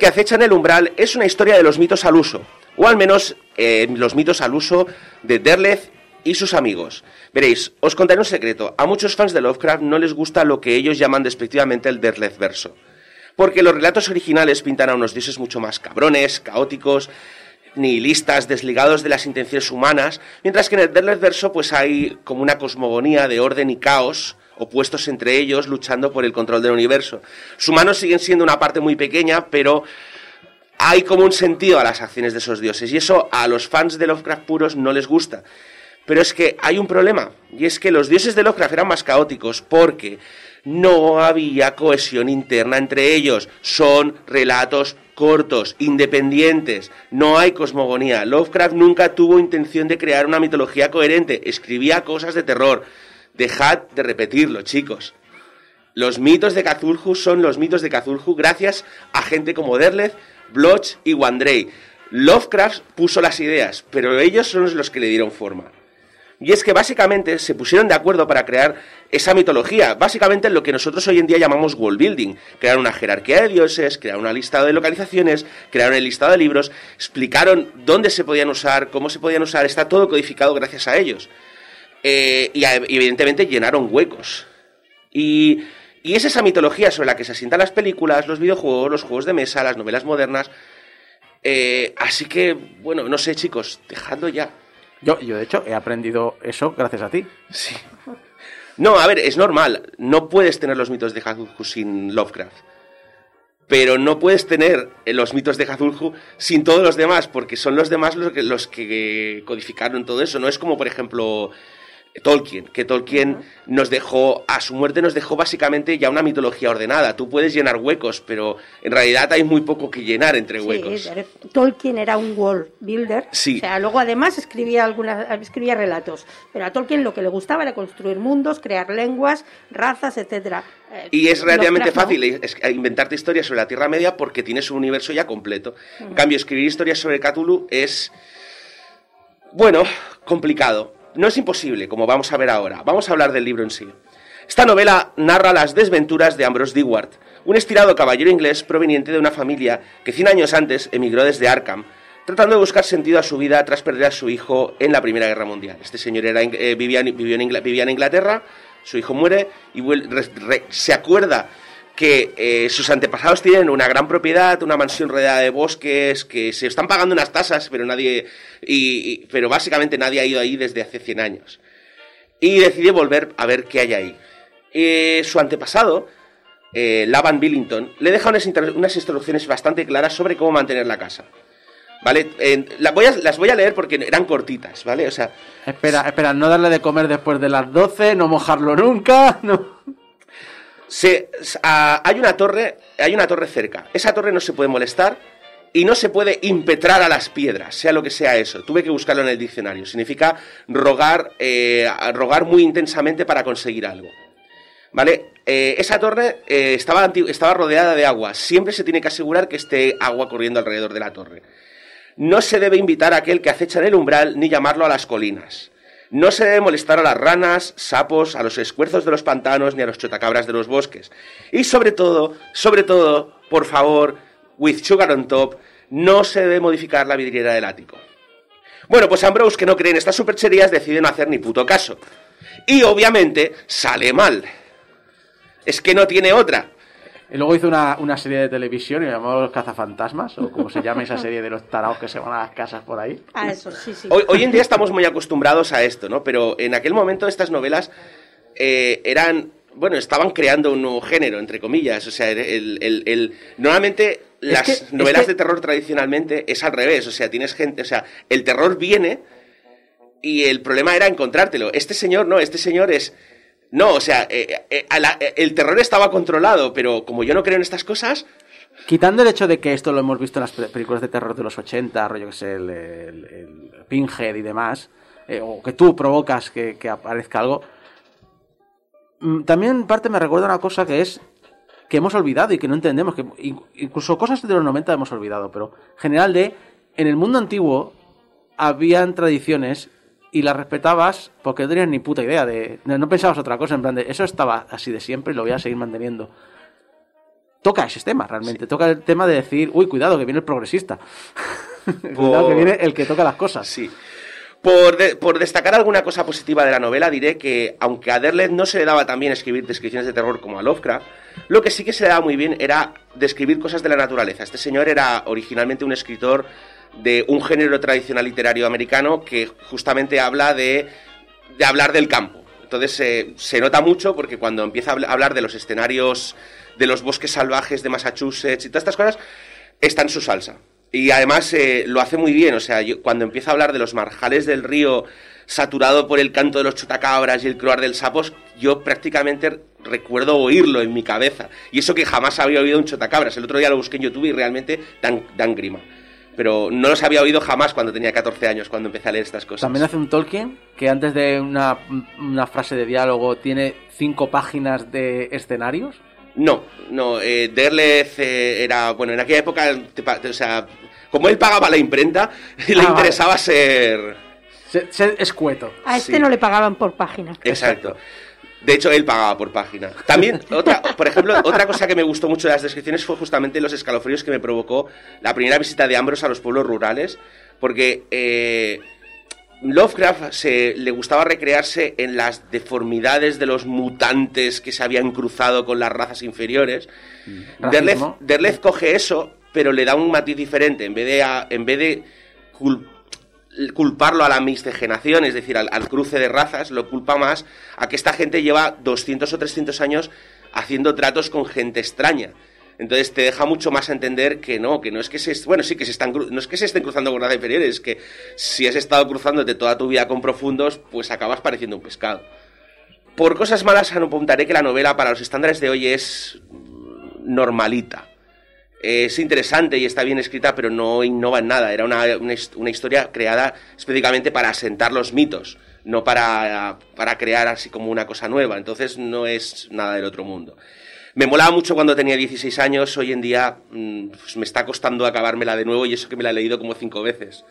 Que acecha en el umbral es una historia de los mitos al uso, o al menos eh, los mitos al uso de Derleth y sus amigos. Veréis, os contaré un secreto. A muchos fans de Lovecraft no les gusta lo que ellos llaman despectivamente el Derleth verso. Porque los relatos originales pintan a unos dioses mucho más cabrones, caóticos, nihilistas, desligados de las intenciones humanas, mientras que en el Derleth verso pues hay como una cosmogonía de orden y caos opuestos entre ellos luchando por el control del universo. Los humanos siguen siendo una parte muy pequeña, pero hay como un sentido a las acciones de esos dioses y eso a los fans de Lovecraft puros no les gusta. Pero es que hay un problema, y es que los dioses de Lovecraft eran más caóticos porque no había cohesión interna entre ellos. Son relatos cortos, independientes, no hay cosmogonía. Lovecraft nunca tuvo intención de crear una mitología coherente, escribía cosas de terror. Dejad de repetirlo, chicos. Los mitos de Cthulhu son los mitos de Cthulhu gracias a gente como Derleth, Bloch y Wandrei. Lovecraft puso las ideas, pero ellos son los que le dieron forma. Y es que básicamente se pusieron de acuerdo para crear esa mitología, básicamente lo que nosotros hoy en día llamamos world building, crear una jerarquía de dioses, crear una lista de localizaciones, crear un listado de libros, explicaron dónde se podían usar, cómo se podían usar, está todo codificado gracias a ellos. Eh, y, y evidentemente llenaron huecos. Y, y es esa mitología sobre la que se asientan las películas, los videojuegos, los juegos de mesa, las novelas modernas. Eh, así que, bueno, no sé chicos, dejadlo ya. Yo, yo, de hecho, he aprendido eso gracias a ti. Sí. No, a ver, es normal. No puedes tener los mitos de Cthulhu sin Lovecraft. Pero no puedes tener los mitos de Cthulhu sin todos los demás, porque son los demás los que, los que codificaron todo eso. No es como, por ejemplo, Tolkien, que Tolkien nos dejó, a su muerte nos dejó básicamente ya una mitología ordenada. Tú puedes llenar huecos, pero en realidad hay muy poco que llenar entre huecos. Sí, Tolkien era un world builder. Sí. O sea, luego además escribía algunas, escribía relatos. Pero a Tolkien lo que le gustaba era construir mundos, crear lenguas, razas, etcétera. Eh, Y es relativamente fácil es- inventarte historias sobre la Tierra Media porque tienes un universo ya completo. En cambio, escribir historias sobre Cthulhu es, bueno, complicado. No es imposible, como vamos a ver ahora. Vamos a hablar del libro en sí. Esta novela narra las desventuras de Ambrose Dewart, un estirado caballero inglés proveniente de una familia que 100 años antes emigró desde Arkham, tratando de buscar sentido a su vida tras perder a su hijo en la Primera Guerra Mundial. Este señor era, eh, vivía, en- vivía en Inglaterra, su hijo muere y se acuerda que eh, sus antepasados tienen una gran propiedad, una mansión rodeada de bosques, que se están pagando unas tasas, pero nadie, y, pero básicamente nadie ha ido ahí desde hace 100 años. Y decide volver a ver qué hay ahí. Eh, su antepasado, eh, Laban Billington, le deja unas, instrucciones bastante claras sobre cómo mantener la casa. ¿Vale? Voy a- las voy a leer porque eran cortitas, ¿vale? O sea, Espera, espera, no darle de comer después de las 12, no mojarlo nunca. No. Se, hay una torre, hay una torre cerca. Esa torre no se puede molestar y no se puede impetrar a las piedras, sea lo que sea eso. Tuve que buscarlo en el diccionario. Significa rogar, eh, rogar muy intensamente para conseguir algo. ¿Vale? Eh, esa torre eh, estaba, estaba rodeada de agua. Siempre se tiene que asegurar que esté agua corriendo alrededor de la torre. No se debe invitar a aquel que acecha en el umbral ni llamarlo a las colinas. No se debe molestar a las ranas, sapos, a los esfuerzos de los pantanos ni a los chotacabras de los bosques. Y sobre todo, sobre todo, por favor, with sugar on top, no se debe modificar la vidriera del ático. Bueno, pues Ambrose, que no cree en estas supercherías, decide no hacer ni puto caso. Y obviamente sale mal. Es que no tiene otra. Y luego hizo una, una serie de televisión y la llamó Los Cazafantasmas, o como se llama esa serie de los taraos que se van a las casas por ahí. Ah, eso, sí, sí. Hoy, hoy en día estamos muy acostumbrados a esto, ¿no? Pero en aquel momento estas novelas eh, eran, bueno, estaban creando un nuevo género, entre comillas. O sea, el, el- el- normalmente las que- es novelas que- de terror tradicionalmente es al revés. O sea, tienes gente, o sea, el terror viene y el problema era encontrártelo. Este señor, no, este señor es... No, o sea, eh, eh, eh, el terror estaba controlado, pero como yo no creo en estas cosas, Quitando el hecho de que esto lo hemos visto en las pe- películas de terror de los 80, rollo que sé, el, el, Pinhead y demás, o que tú provocas que, aparezca algo, mm, también en parte me recuerda una cosa que es que hemos olvidado y que no entendemos, que in- incluso cosas de los 90 hemos olvidado, pero en general de, en el mundo antiguo habían tradiciones y las respetabas porque no tenías ni puta idea de, no no pensabas otra cosa, en plan de, eso estaba así de siempre y lo voy a seguir manteniendo. toca ese tema realmente. Toca el tema de decir, uy, cuidado, que viene el progresista. cuidado, que viene el que toca las cosas. Sí. Por, de- por destacar alguna cosa positiva de la novela, diré que, aunque a Derleth no se le daba tan bien escribir descripciones de terror como a Lovecraft, lo que sí que se le daba muy bien era describir cosas de la naturaleza. Este señor era originalmente un escritor de un género tradicional literario americano que justamente habla de, de hablar del campo. Entonces eh, se nota mucho porque cuando empieza a habl- hablar de los escenarios de los bosques salvajes de Massachusetts y todas estas cosas, está en su salsa. Y además eh, lo hace muy bien, o sea, yo- cuando empieza a hablar de los marjales del río saturado por el canto de los chutacabras y el croar del sapos, yo prácticamente recuerdo oírlo en mi cabeza. Y eso que jamás había oído un chutacabras. El otro día lo busqué en YouTube y realmente dan, dan grima. Pero no los había oído jamás cuando tenía 14 años, cuando empecé a leer estas cosas. También hace un Tolkien que antes de una, una frase de diálogo tiene cinco páginas de escenarios. No, no, eh, Derleth eh, era, bueno, en aquella época, te o sea, como él pagaba la imprenta, le vale. interesaba ser... Se, se- escueto. A este Sí. no le pagaban por página. Exacto. De hecho, él pagaba por página. También, otra, por ejemplo, otra cosa que me gustó mucho de las descripciones fue justamente los escalofríos que me provocó la primera visita de Ambrose a los pueblos rurales, porque eh, Lovecraft se, le gustaba recrearse en las deformidades de los mutantes que se habían cruzado con las razas inferiores. Derleth, Racismo. Derleth coge eso, pero le da un matiz diferente. En vez de, en vez de culparlo a la miscigenación, es decir, al, cruce de razas, lo culpa más a que esta gente lleva 200 o 300 años haciendo tratos con gente extraña. Entonces te deja mucho más a entender que no, que no es que se, bueno, sí que se están, no es que se estén cruzando con razas inferiores, es que si has estado cruzándote toda tu vida con profundos, pues acabas pareciendo un pescado. Por cosas malas apuntaré que la novela para los estándares de hoy es mm, normalita. Es interesante y está bien escrita, pero no innova en nada. Era una, una his- una historia creada específicamente para asentar los mitos, no para, para crear así como una cosa nueva. Entonces no es nada del otro mundo. Me molaba mucho cuando tenía 16 años, hoy en día mm, pues me está costando acabármela de nuevo y eso que me la he leído como cinco veces.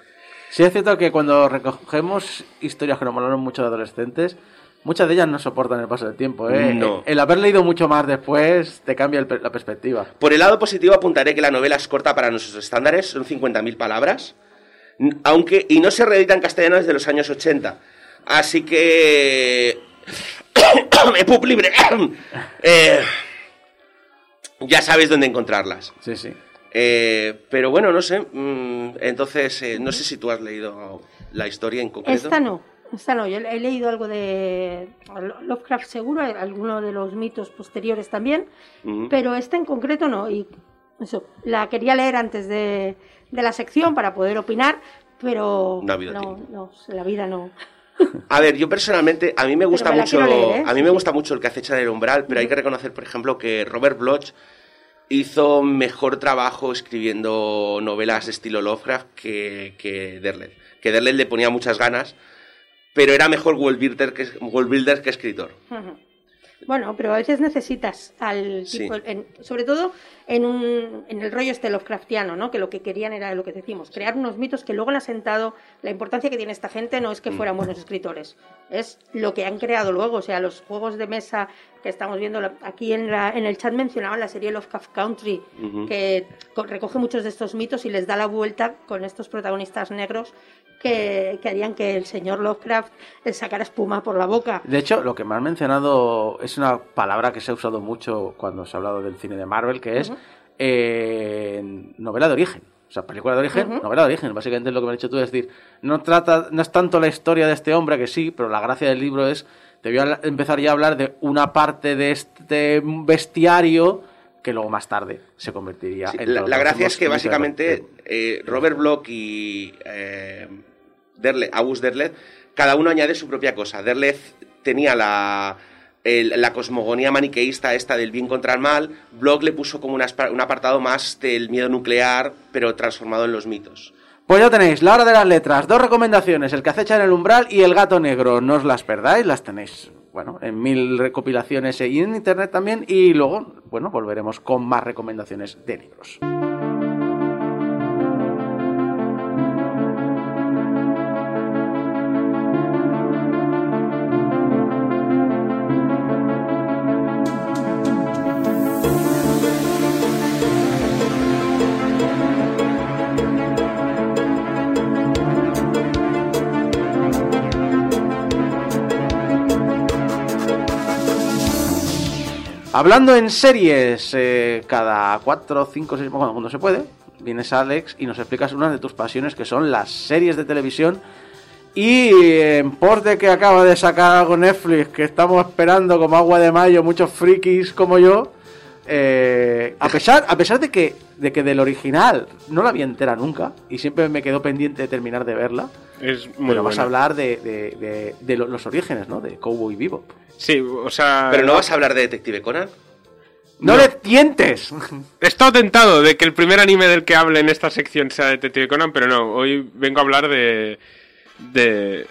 Sí es cierto que cuando recogemos historias que nos molaron mucho de adolescentes, muchas de ellas no soportan el paso del tiempo. ¿eh? No. El haber leído mucho más después te cambia el la perspectiva. Por el lado positivo apuntaré que la novela es corta para nuestros estándares, son 50.000 palabras, aunque y no se reedita en castellano desde los años 80. Así que me pup libre. Eh, ya sabéis dónde encontrarlas. Sí, sí. Eh, pero bueno, no sé. mm, entonces, eh, no sé si tú has leído la historia en concreto. Esta no, esta no. Yo he leído algo de Lovecraft seguro, alguno de los mitos posteriores también, pero esta en concreto no. Y eso, la quería leer antes de, de la sección para poder opinar, pero ha habido no, no, la vida no. A ver, yo personalmente, a mí me gusta me la mucho, leer, ¿eh? a mí me gusta mucho el que acecha en el umbral, pero hay que reconocer, por ejemplo, que Robert Bloch hizo mejor trabajo escribiendo novelas de estilo Lovecraft que, que Derleth. Que Derleth le ponía muchas ganas, pero era mejor world builder que, world builder que escritor. Bueno, pero a veces necesitas al Sí. tipo, en- sobre todo en, un, en el rollo este Lovecraftiano, ¿no? Que lo que querían era lo que decimos, crear unos mitos que luego han asentado. La importancia que tiene esta gente no es Mm. que fueran buenos escritores, es lo que han creado luego. O sea, los juegos de mesa que estamos viendo aquí en, la- en el chat mencionaban la serie Lovecraft Country, Ujú. que co- recoge muchos de estos mitos y les da la vuelta con estos protagonistas negros que, que harían que el señor Lovecraft eh, sacara espuma por la boca. De hecho, lo que me has mencionado es una palabra que se ha usado mucho cuando se ha hablado del cine de Marvel, que es eh, novela de origen. O sea, película de origen, novela de origen. Básicamente lo que me has dicho tú es decir, no trata, no es tanto la historia de este hombre, que sí, pero la gracia del libro es, te voy a empezar ya a hablar de una parte de este bestiario que luego más tarde se convertiría Sí, en... la, la gracia es que básicamente eh, Robert Bloch y eh, Derle- August Derleth, cada uno añade su propia cosa. Derleth tenía la, el- la cosmogonía maniqueísta esta del bien contra el mal, Bloch le puso como un apartado más del miedo nuclear, pero transformado en los mitos. Pues ya tenéis, la hora de las letras, dos recomendaciones, el que acecha en el umbral y el gato negro. No os las perdáis, las tenéis, bueno, en mil recopilaciones y en internet también. Y luego, bueno, volveremos con más recomendaciones de libros. Hablando en series, eh, cada 4, 5, 6, bueno, cuando se puede, vienes Alex y nos explicas una de tus pasiones que son las series de televisión. Y en pos de que acaba de sacar algo Netflix, que estamos esperando como agua de mayo, muchos frikis como yo, eh, a, pesar, a pesar de que, de que del original no la vi entera nunca, y siempre me quedó pendiente de terminar de verla, Es muy pero vas a hablar de, de- de- de lo- los orígenes, ¿no? De Cowboy Bebop. Sí, o sea... Pero no vas a hablar de Detective Conan. ¡No, le tientes! He estado tentado de que el primer anime del que hable en esta sección sea Detective Conan, pero no, hoy vengo a hablar de. de.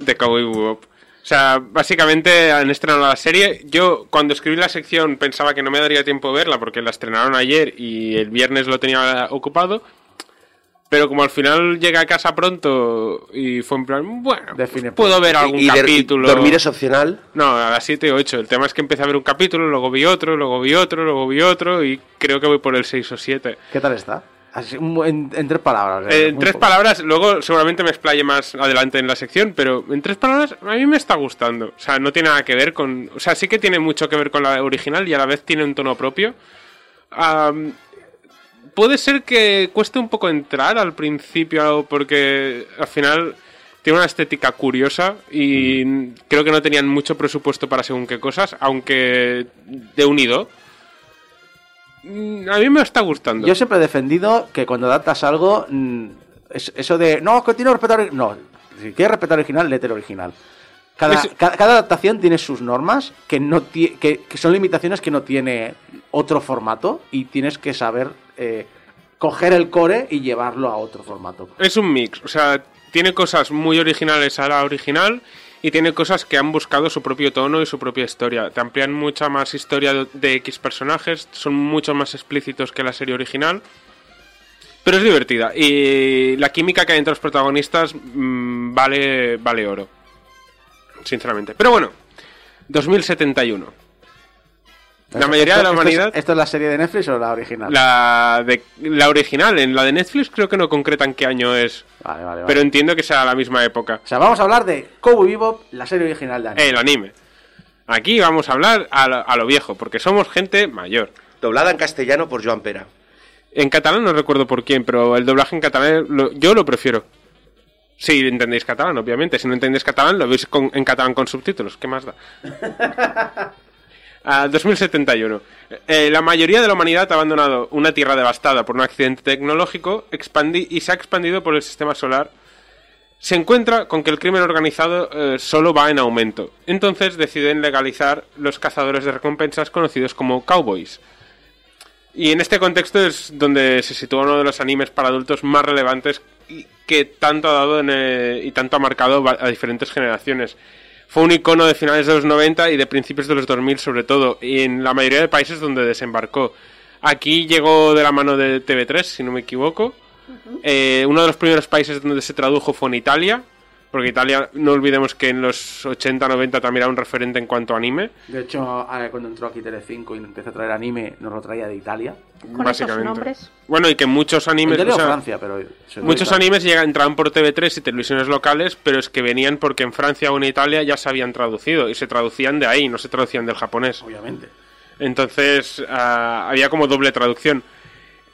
de Cowboy Bebop. O sea, básicamente han estrenado la serie. Yo, cuando escribí la sección, pensaba que no me daría tiempo de verla porque la estrenaron ayer y el viernes lo tenía ocupado. Pero como al final llegué a casa pronto y fue en plan, bueno, pues puedo ver algún y, de- y capítulo. dormir es opcional. No, a las 7 o 8. El tema es que empecé a ver un capítulo, luego vi otro, luego vi otro, luego vi otro y creo que voy por el 6 o 7. ¿Qué tal está? Así, en, en tres palabras. Eh, eh, en tres poco. palabras, luego seguramente me explaye más adelante en la sección, pero en tres palabras a mí me está gustando. O sea, no tiene nada que ver con... O sea, sí que tiene mucho que ver con la original y a la vez tiene un tono propio. Puede ser que cueste un poco entrar al principio porque al final tiene una estética curiosa y creo que no tenían mucho presupuesto para según qué cosas, aunque de unido. Mm, A mí me está gustando. Yo siempre he defendido que cuando adaptas algo, mm, es- eso de, no, que tiene que respetar... ori-". No, si quieres respetar original, léete el original. Cada, Es- cada adaptación tiene sus normas, que, no que, que son limitaciones que no tiene otro formato, y tienes que saber eh, coger el core y llevarlo a otro formato. Es un mix, o sea, tiene cosas muy originales a la original y tiene cosas que han buscado su propio tono y su propia historia. Te amplían mucha más historia de, X personajes, son mucho más explícitos que la serie original. Pero es divertida y la química que hay entre los protagonistas mm, vale, vale oro. Sinceramente. Pero bueno, 2071. La mayoría de la Esto- esto es- humanidad... ¿Esto es la serie de Netflix o la original? La, de, la original, en la de Netflix creo que no concretan qué año es. Vale, vale, vale. Pero entiendo que sea la misma época. O sea, vamos a hablar de Cowboy Bebop, la serie original de anime. El anime. Aquí vamos a hablar a lo, a lo viejo, porque somos gente mayor. Doblada en castellano por Joan Pera. En catalán no recuerdo por quién, pero el doblaje en catalán lo- yo lo prefiero. Si entendéis catalán, obviamente. Si no entendéis catalán, lo veis con- en catalán con subtítulos. ¿Qué más da? Ah, 2071. Eh, la mayoría de la humanidad ha abandonado una tierra devastada por un accidente tecnológico y se ha expandido por el sistema solar. Se encuentra con que el crimen organizado eh, solo va en aumento. Entonces deciden legalizar los cazadores de recompensas conocidos como cowboys. Y en este contexto es donde se sitúa uno de los animes para adultos más relevantes que tanto ha dado en, y tanto ha marcado a diferentes generaciones. Fue un icono de finales de los 90 y de principios de los 2000 sobre todo, y en la mayoría de países donde desembarcó. Aquí llegó de la mano de TV3, si no me equivoco. Eh, uno de los primeros países donde se tradujo fue en Italia, porque Italia, no olvidemos que en los 80-90 también era un referente en cuanto a anime. De hecho, cuando entró aquí Telecinco y empezó a traer anime, nos lo traía de Italia. Con esos nombres. Bueno, y que muchos animes... O sea, Francia, pero... Muchos animes llegan, entraban por TV3 y televisiones locales, pero es que venían porque en Francia o en Italia ya se habían traducido y se traducían de ahí, no se traducían del japonés. Obviamente. Entonces ah, había como doble traducción.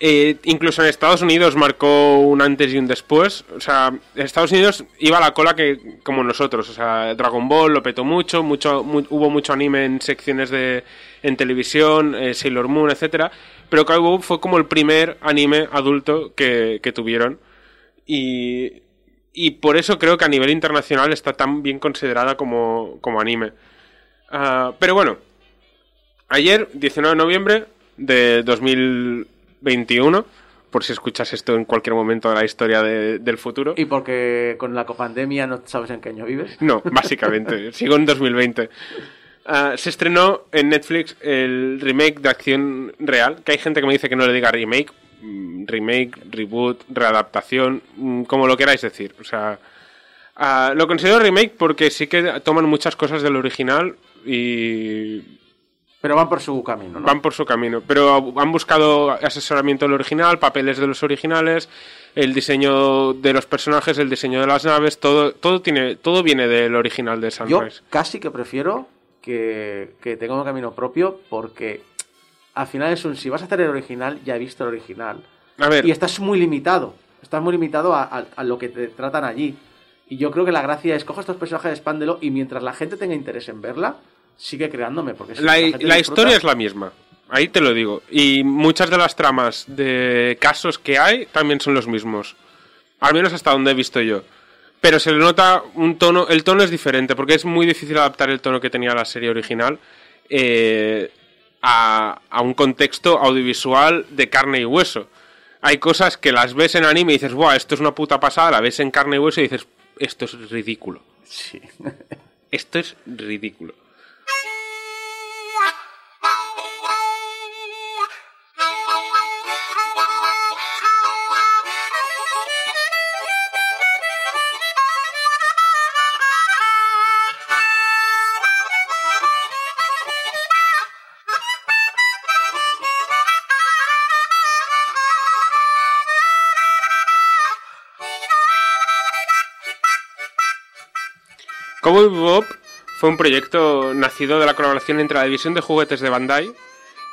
Eh, incluso en Estados Unidos marcó un antes y un después. O sea, en Estados Unidos iba a la cola que como nosotros. O sea, Dragon Ball lo petó mucho, mucho mu- hubo mucho anime en secciones de en televisión, eh, Sailor Moon, etcétera. Pero Cowboy fue como el primer anime adulto que, que tuvieron. Y, y por eso creo que a nivel internacional está tan bien considerada como, como anime. Ah, pero bueno, ayer, 19 de noviembre de 2021, por si escuchas esto en cualquier momento de la historia de- del futuro. Y porque con la copandemia no sabes en qué año vives. No, básicamente, sigo en 2020. Ah, se estrenó en Netflix el remake de Acción Real, que hay gente que me dice que no le diga remake, mm, remake, reboot, readaptación, mm, como lo queráis decir. O sea, ah, lo considero remake porque sí que toman muchas cosas del original y Pero van por su camino, ¿no? van por su camino. Pero han buscado asesoramiento del original, papeles de los originales, el diseño de los personajes, el diseño de las naves, todo, todo tiene, todo viene del original de Yo Sunrise. casi que prefiero que, que tenga un camino propio porque al final es un... Si vas a hacer el original, ya he visto el original. A ver, Y estás muy limitado. Estás muy limitado a, a- a lo que te tratan allí. Y yo creo que la gracia es coge estos personajes, expándelo y mientras la gente tenga interés en verla, sigue creándome. Porque si la, la disfruta- historia es la misma. Ahí te lo digo. Y muchas de las tramas de casos que hay también son los mismos. Al menos hasta donde he visto yo. Pero se le nota un tono. El tono es diferente, porque es muy difícil adaptar el tono que tenía la serie original eh, a, a un contexto audiovisual de carne y hueso. Hay cosas que las ves en anime y dices, ¡buah, esto es una puta pasada! La ves en carne y hueso y dices, esto es ridículo. Sí. Esto es ridículo. Fue un proyecto nacido de la colaboración entre la división de juguetes de Bandai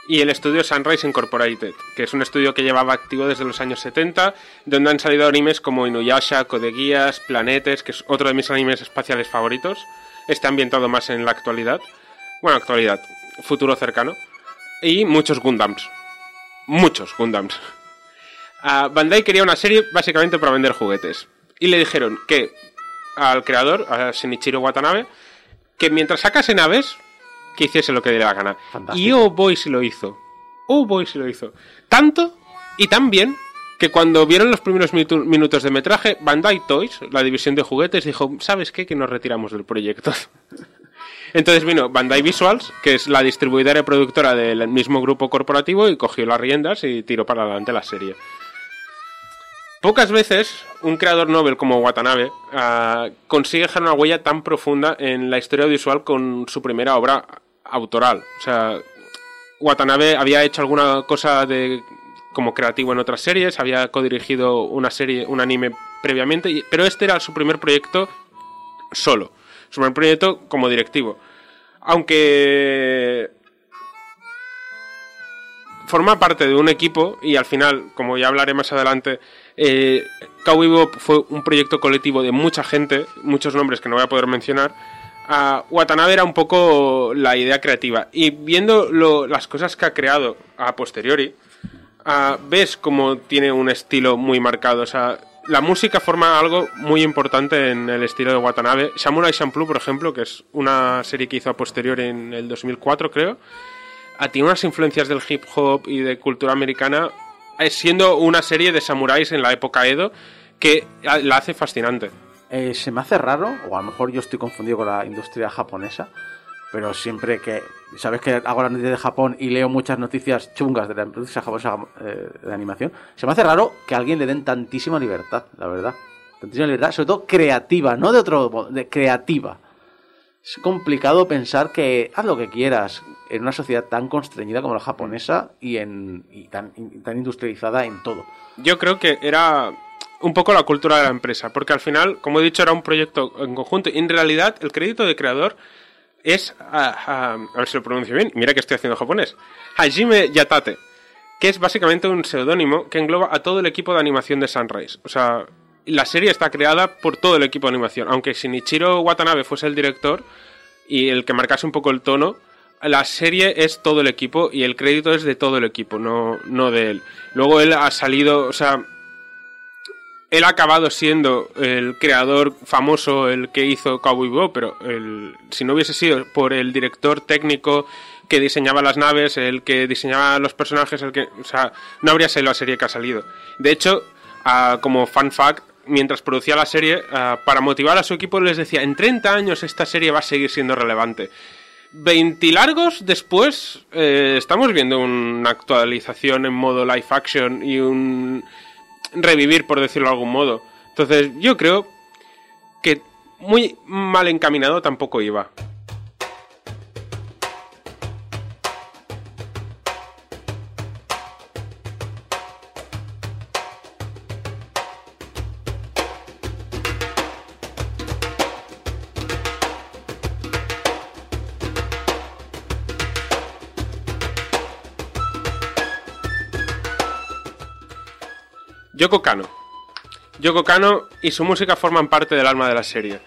y el estudio Sunrise Incorporated, que es un estudio que llevaba activo desde los años 70, donde han salido animes como Inuyasha, Code Geass, Planetes, que es otro de mis animes espaciales favoritos. Está ambientado más en la actualidad. Bueno, actualidad, futuro cercano. Y muchos Gundams. Muchos Gundams. Ah, Bandai quería una serie básicamente para vender juguetes. Y le dijeron que al creador, a Shinichiro Watanabe, que mientras sacase naves, que hiciese lo que le diera la gana. Fantástico. Y Oh Boy si lo hizo. Oh Boy si lo hizo. Tanto y tan bien que cuando vieron los primeros minutos de metraje, Bandai Toys, la división de juguetes, dijo, ¿sabes qué? Que nos retiramos del proyecto. Entonces vino Bandai Visuals, que es la distribuidora y productora del mismo grupo corporativo, y cogió las riendas y tiró para adelante la serie. Pocas veces un creador Nobel como Watanabe ah, consigue dejar una huella tan profunda en la historia audiovisual con su primera obra autoral. O sea, Watanabe había hecho alguna cosa de como creativo en otras series, había codirigido una serie, un anime previamente, pero este era su primer proyecto solo, su primer proyecto como directivo. Aunque forma parte de un equipo y al final, como ya hablaré más adelante, eh, Cowboy fue un proyecto colectivo de mucha gente, muchos nombres que no voy a poder mencionar. Ah, Watanabe era un poco la idea creativa y viendo las cosas que ha creado a posteriori, ves como tiene un estilo muy marcado. O sea, la música forma algo muy importante en el estilo de Watanabe. Samurai Champloo, por ejemplo, que es una serie que hizo a posteriori en el 2004, creo, tiene unas influencias del hip hop y de cultura americana, siendo una serie de samuráis en la época Edo que la hace fascinante. Eh, se me hace raro, o a lo mejor yo estoy confundido con la industria japonesa, pero siempre que. Sabes que hago las noticias de Japón y leo muchas noticias chungas de la industria japonesa eh, de animación. Se me hace raro que a alguien le den tantísima libertad, la verdad. Tantísima libertad, sobre todo creativa, no de otro modo, de creativa. Es complicado pensar que haz lo que quieras en una sociedad tan constreñida como la japonesa y, en, tan, industrializada en todo. Yo creo que era un poco la cultura de la empresa, porque al final, como he dicho, era un proyecto en conjunto. Y en realidad, el crédito de creador es, ah, ah, a ver si lo pronuncio bien, mira que estoy haciendo japonés, Hajime Yatate, que es básicamente un seudónimo que engloba a todo el equipo de animación de Sunrise. O sea, la serie está creada por todo el equipo de animación, aunque Shinichiro Watanabe fuese el director y el que marcase un poco el tono, la serie es todo el equipo y el crédito es de todo el equipo, no, no de él. Luego él ha salido, o sea, él ha acabado siendo el creador famoso, el que hizo Cowboy Bebop, pero el- si no hubiese sido por el director técnico que diseñaba las naves, el que diseñaba los personajes, el que, o sea, no habría salido la serie que ha salido. De hecho, como fun fact, mientras producía la serie, ah, para motivar a su equipo les decía, en 30 años esta serie va a seguir siendo relevante. 20 largos después eh, estamos viendo una actualización en modo live action y un revivir, por decirlo de algún modo. Entonces, yo creo que muy mal encaminado tampoco iba. Yoko Kano. Yoko Kano y su música forman parte del alma de la serie.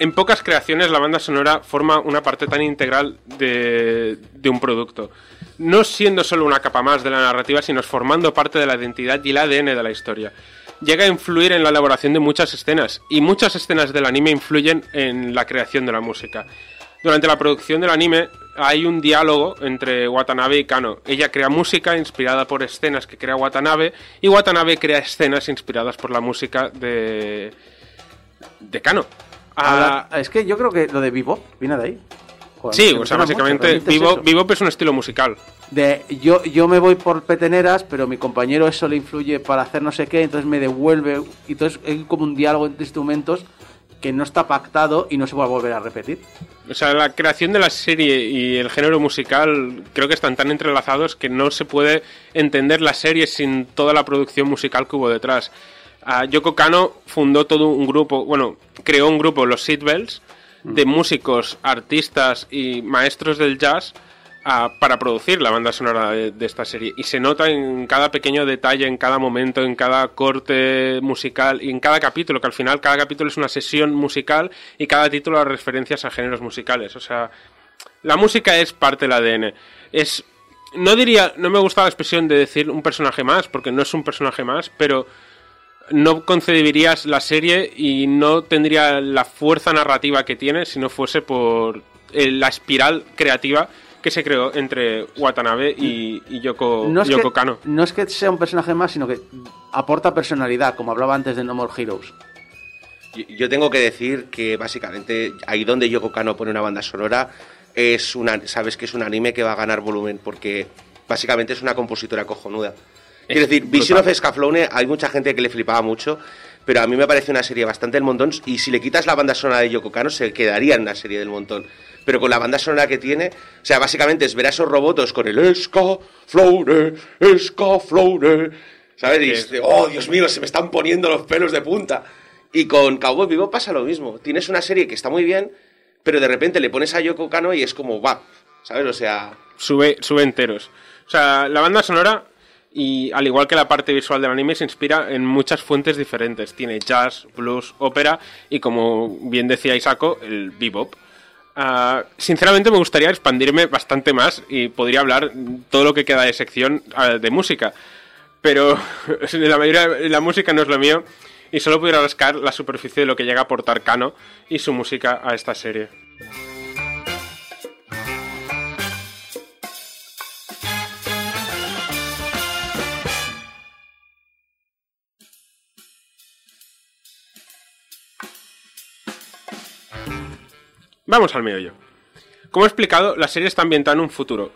En pocas creaciones la banda sonora forma una parte tan integral de, de un producto. No siendo solo una capa más de la narrativa, sino formando parte de la identidad y el ADN de la historia. Llega a influir en la elaboración de muchas escenas, y muchas escenas del anime influyen en la creación de la música. Durante la producción del anime hay un diálogo entre Watanabe y Kano. Ella crea música inspirada por escenas que crea Watanabe y Watanabe crea escenas inspiradas por la música de de Kano. Ah, es que yo creo que lo de Bebop viene de ahí. Joder, sí, o sea, básicamente Bebop. Bebop es un estilo musical. De, yo, yo me voy por peteneras, pero mi compañero eso le influye para hacer no sé qué, entonces me devuelve. Y entonces hay como un diálogo entre instrumentos que no está pactado y no se va a volver a repetir. O sea, la creación de la serie y el género musical creo que están tan entrelazados que no se puede entender la serie sin toda la producción musical que hubo detrás. Ah, Yoko Kano fundó todo un grupo, bueno, creó un grupo, los Seatbelts, de músicos, artistas y maestros del jazz ah, para producir la banda sonora de, de esta serie. Y se nota en cada pequeño detalle, en cada momento, en cada corte musical y en cada capítulo, que al final cada capítulo es una sesión musical y cada título a referencias a géneros musicales. O sea, la música es parte del ADN. Es. No diría. No me gusta la expresión de decir un personaje más, porque no es un personaje más, pero no concebirías la serie y no tendría la fuerza narrativa que tiene si no fuese por eh, la espiral creativa que se creó entre Watanabe y, y Yoko, No es, Yoko que, Kano. no es que sea un personaje más, sino que aporta personalidad, como hablaba antes de No More Heroes. Yo- Yo tengo que decir que básicamente ahí donde Yoko Kano pone una banda sonora es una, sabes que es un anime que va a ganar volumen porque básicamente es una compositora cojonuda. Quiero decir, Vision of Scaflowne hay mucha gente que le flipaba mucho, pero a mí me parece una serie bastante del montón y si le quitas la banda sonora de Yoko Kano se quedaría en una serie del montón. Pero con la banda sonora que tiene, o sea, básicamente es ver a esos robots con el Scaflowne, Scaflowne, ¿sabes? Y dices, oh, Dios mío, se me están poniendo los pelos de punta. Y con Cowboy Vivo pasa lo mismo. Tienes una serie que está muy bien, pero de repente le pones a Yoko Kano y es como, va, ¿sabes? O sea, sube, sube enteros. O sea, la banda sonora, y al igual que la parte visual del anime, se inspira en muchas fuentes diferentes. Tiene jazz, blues, ópera y, como bien decía Isako, el bebop. Ah, sinceramente me gustaría expandirme bastante más y podría hablar todo lo que queda de sección ah, de música. Pero la mayoría la música no es lo mío y solo pudiera rascar la superficie de lo que llega a aportar Kano y su música a esta serie. Vamos al meollo. Como he explicado, la serie está ambientada en un futuro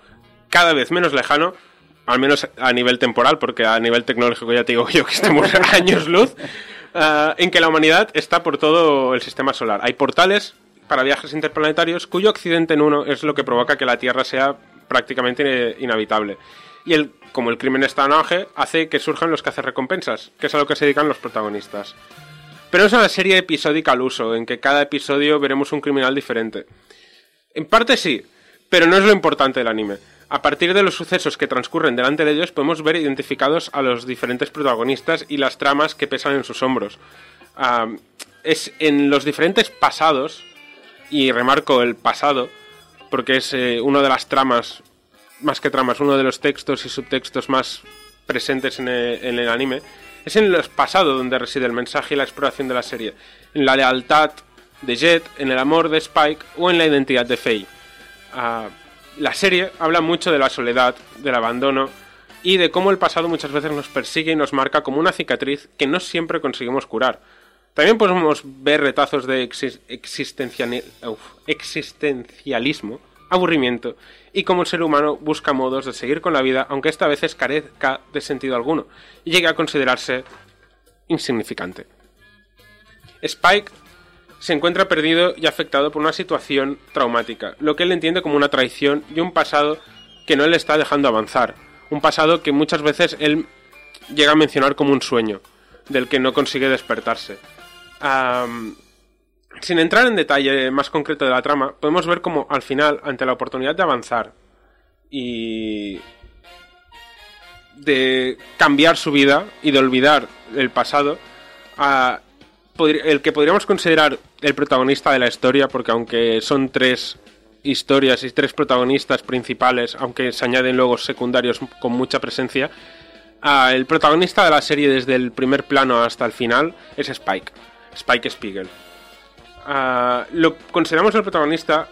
cada vez menos lejano, al menos a nivel temporal, porque a nivel tecnológico ya te digo yo que estamos a años luz, ah, en que la humanidad está por todo el sistema solar. Hay portales para viajes interplanetarios cuyo accidente en uno es lo que provoca que la Tierra sea prácticamente eh, inhabitable. Y el, como el crimen está en auge, hace que surjan los cazarrecompensas, que es a lo que se dedican los protagonistas. Pero es una serie episódica al uso, en que cada episodio veremos un criminal diferente. En parte sí, pero no es lo importante del anime. A partir de los sucesos que transcurren delante de ellos podemos ver identificados a los diferentes protagonistas y las tramas que pesan en sus hombros. Ah, es en los diferentes pasados, y remarco el pasado, porque es eh, una de las tramas, más que tramas, uno de los textos y subtextos más presentes en el, en el anime, es en los pasados donde reside el mensaje y la exploración de la serie. En la lealtad de Jet, en el amor de Spike o en la identidad de Faye. Ah, la serie habla mucho de la soledad, del abandono y de cómo el pasado muchas veces nos persigue y nos marca como una cicatriz que no siempre conseguimos curar. También podemos ver retazos de existencialismo, aburrimiento y cómo el ser humano busca modos de seguir con la vida aunque esta veces carezca de sentido alguno y llegue a considerarse insignificante. Spike se encuentra perdido y afectado por una situación traumática, lo que él entiende como una traición y un pasado que no le está dejando avanzar. Un pasado que muchas veces él llega a mencionar como un sueño, del que no consigue despertarse. Sin entrar en detalle más concreto de la trama, podemos ver como al final, ante la oportunidad de avanzar y de cambiar su vida y de olvidar el pasado, el que podríamos considerar el protagonista de la historia, porque aunque son tres historias y tres protagonistas principales, aunque se añaden luego secundarios con mucha presencia, el protagonista de la serie desde el primer plano hasta el final es Spike, Spike Spiegel. Ah, lo consideramos el protagonista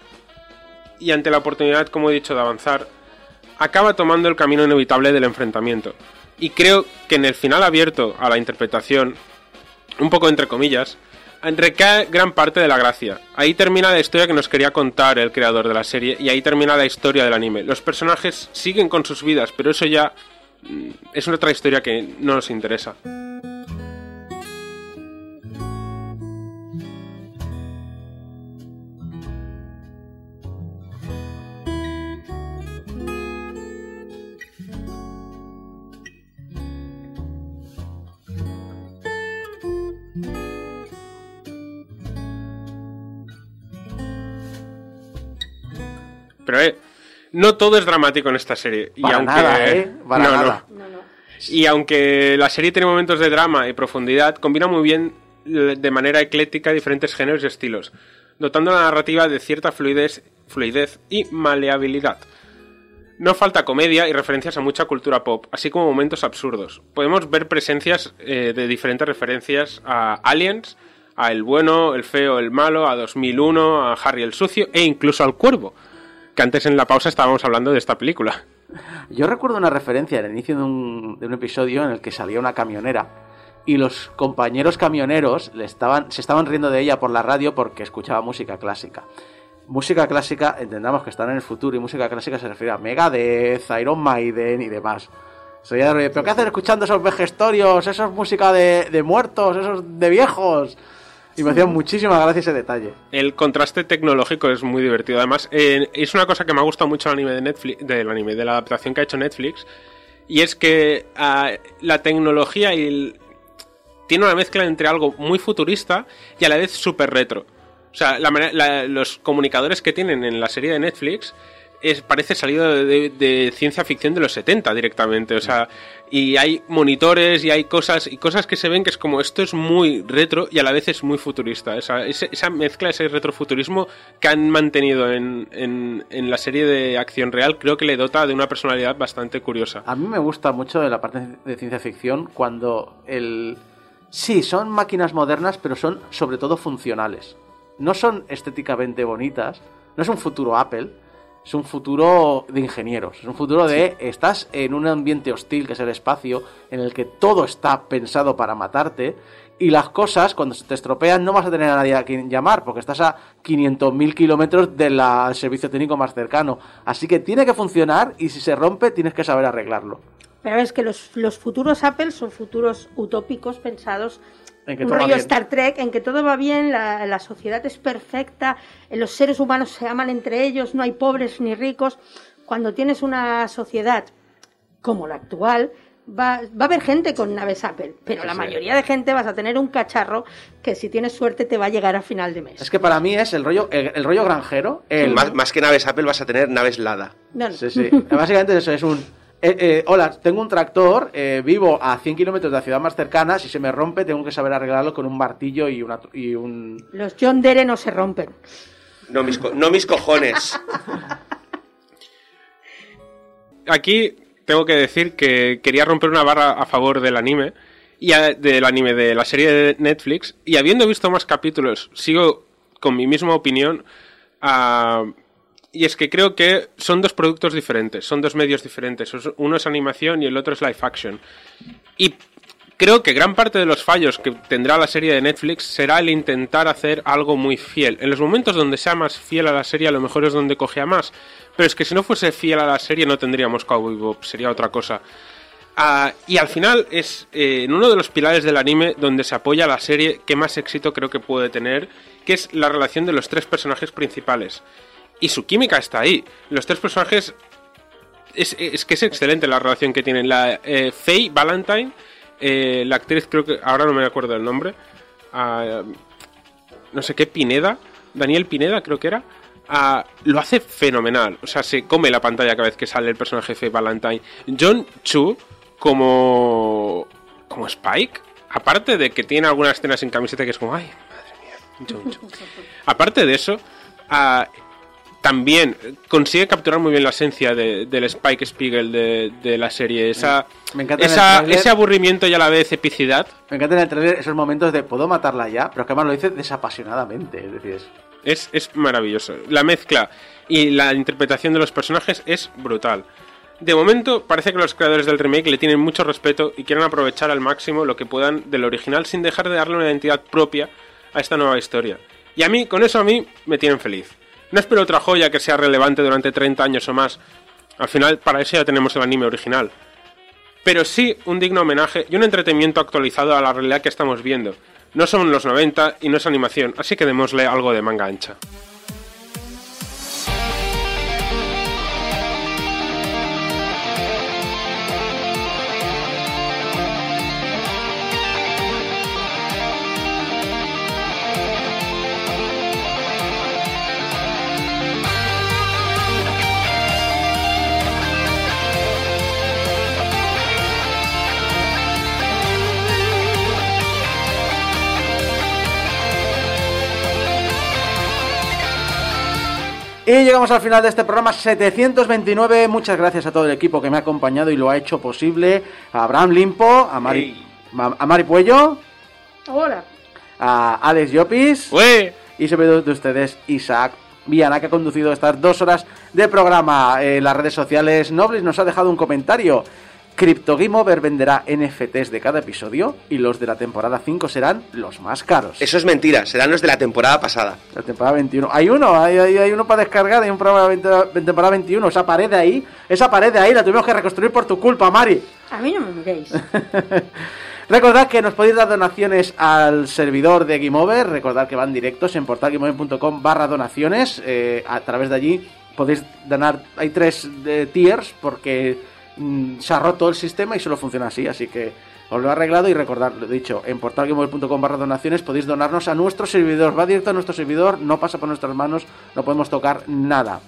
y ante la oportunidad, como he dicho, de avanzar, acaba tomando el camino inevitable del enfrentamiento. Y creo que en el final abierto a la interpretación, un poco entre comillas, recae gran parte de la gracia. Ahí termina la historia que nos quería contar el creador de la serie y ahí termina la historia del anime. Los personajes siguen con sus vidas, pero eso ya mm, es otra historia que no nos interesa. Pero eh, no todo es dramático en esta serie. y Para aunque, nada, ¿eh? Para no, no. nada. Y aunque la serie tiene momentos de drama y profundidad, combina muy bien de manera ecléctica diferentes géneros y estilos, dotando la narrativa de cierta fluidez, fluidez y maleabilidad. No falta comedia y referencias a mucha cultura pop, así como momentos absurdos. Podemos ver presencias eh, de diferentes referencias a Aliens, a El Bueno, El Feo, El Malo, a 2001, a Harry el Sucio e incluso al Cuervo, que antes en la pausa estábamos hablando de esta película. Yo recuerdo una referencia al inicio de un, de un episodio en el que salía una camionera y los compañeros camioneros le estaban, se estaban riendo de ella por la radio porque escuchaba música clásica. Música clásica, entendamos que están en el futuro y música clásica se refiere a Megadeth, Iron Maiden y demás. De ¿pero qué hacen escuchando esos vejestorios, eso es música de, de muertos, esos de viejos? Y me hacía muchísima gracia ese detalle. El contraste tecnológico es muy divertido. Además, eh, es una cosa que me ha gustado mucho el anime de Netflix, del anime, de la adaptación que ha hecho Netflix. Y es que ah, la tecnología tiene una mezcla entre algo muy futurista y a la vez súper retro. O sea, los comunicadores que tienen en la serie de Netflix es, parece salido de, ciencia ficción de los 70 directamente. O sea, y hay monitores y hay cosas y cosas que se ven que es como esto es muy retro y a la vez es muy futurista. Esa, esa mezcla, ese retrofuturismo que han mantenido en, en- en la serie de acción real, creo que le dota de una personalidad bastante curiosa. A mí me gusta mucho de la parte de ciencia ficción cuando el... Sí, son máquinas modernas, pero son sobre todo funcionales. No son estéticamente bonitas, no es un futuro Apple, es un futuro de ingenieros, es un futuro de estás en un ambiente hostil que es el espacio, en el que todo está pensado para matarte y las cosas cuando se te estropean no vas a tener a nadie a quien llamar porque estás a 500.000 kilómetros del ah, servicio técnico más cercano. Así que tiene que funcionar y si se rompe tienes que saber arreglarlo. Pero es que los, los futuros Apple son futuros utópicos pensados En que un todo va rollo bien. Star Trek en que todo va bien, la, la sociedad es perfecta, los seres humanos se aman entre ellos, no hay pobres ni ricos. Cuando tienes una sociedad como la actual, va, va a haber gente con naves Apple, pero la mayoría de gente vas a tener un cacharro que si tienes suerte te va a llegar a final de mes. Es que para mí es el rollo, el, el rollo granjero. El, Más, más que naves Apple vas a tener naves Lada. No, no. Sí, sí. Básicamente eso es un... eh, eh, hola, tengo un tractor, eh, vivo a 100 kilómetros de la ciudad más cercana, si se me rompe tengo que saber arreglarlo con un martillo y, una, y un... Los John Dere no se rompen. No mis, co- no mis cojones. Aquí tengo que decir que quería romper una barra a favor del anime y a- del anime de la serie de Netflix y habiendo visto más capítulos sigo con mi misma opinión ah, y es que creo que son dos productos diferentes, son dos medios diferentes. Es- Uno es animación y el otro es live action. Y creo que gran parte de los fallos que tendrá la serie de Netflix será el intentar hacer algo muy fiel. En los momentos donde sea más fiel a la serie, a lo mejor es donde coge a más. Pero es que si no fuese fiel a la serie, no tendríamos Cowboy Bebop, sería otra cosa. Ah, y al final es eh, en uno de los pilares del anime donde se apoya la serie que más éxito creo que puede tener, que es la relación de los tres personajes principales. Y su química está ahí. Los tres personajes es, es que es excelente la relación que tienen. La eh, Faye Valentine, eh, la actriz creo que ahora no me acuerdo el nombre, no sé qué Pineda, Daniel Pineda creo que era, lo hace fenomenal. O sea, se come la pantalla cada vez que sale el personaje Faye Valentine. John Chu como. como Spike, aparte de que tiene algunas escenas en camiseta que es como, ay, madre mía, mucho, mucho. Aparte de eso, también consigue capturar muy bien la esencia de- del Spike Spiegel de, de la serie. Esa, Me encanta esa- ese aburrimiento y a la vez epicidad. Me encanta en el trailer esos momentos de puedo matarla ya, pero que además lo dice desapasionadamente. Es decir, es- Es, es maravilloso. La mezcla y la interpretación de los personajes es brutal. De momento, parece que los creadores del remake le tienen mucho respeto y quieren aprovechar al máximo lo que puedan del original sin dejar de darle una identidad propia a esta nueva historia. Y a mí, con eso a mí, me tienen feliz. No espero otra joya que sea relevante durante 30 años o más. Al final, para eso ya tenemos el anime original. Pero sí un digno homenaje y un entretenimiento actualizado a la realidad que estamos viendo. No son los 90 y no es animación, así que démosle algo de manga ancha. Y llegamos al final de este programa 729. Muchas gracias a todo el equipo que me ha acompañado y lo ha hecho posible. A Abraham Limpo, a Mari, a Mari Puello, Hola. a Alex Llopis ¡Ué! y sobre todo de ustedes, Isaac Viana, que ha conducido estas dos horas de programa en las redes sociales. Noblis nos ha dejado un comentario. Crypto Game Over venderá NFTs de cada episodio y los de la temporada 5 serán los más caros. Eso es mentira, serán los de la temporada pasada. La temporada 21. Hay uno, hay, hay- hay uno para descargar, hay un programa de veinte- temporada 21. Esa pared de ahí, esa pared de ahí la tuvimos que reconstruir por tu culpa, Mari. A mí no me miréis. Recordad que nos podéis dar donaciones al servidor de Game Over. Recordad que van directos en portalgameover.com barra donaciones. Eh, a través de allí podéis donar. Hay tres eh, tiers porque se ha roto el sistema y solo funciona así. Así que os lo he arreglado y recordad, lo dicho, en portalgameover.com barra donaciones podéis donarnos a nuestro servidor. Va directo a nuestro servidor, no pasa por nuestras manos, no podemos tocar nada.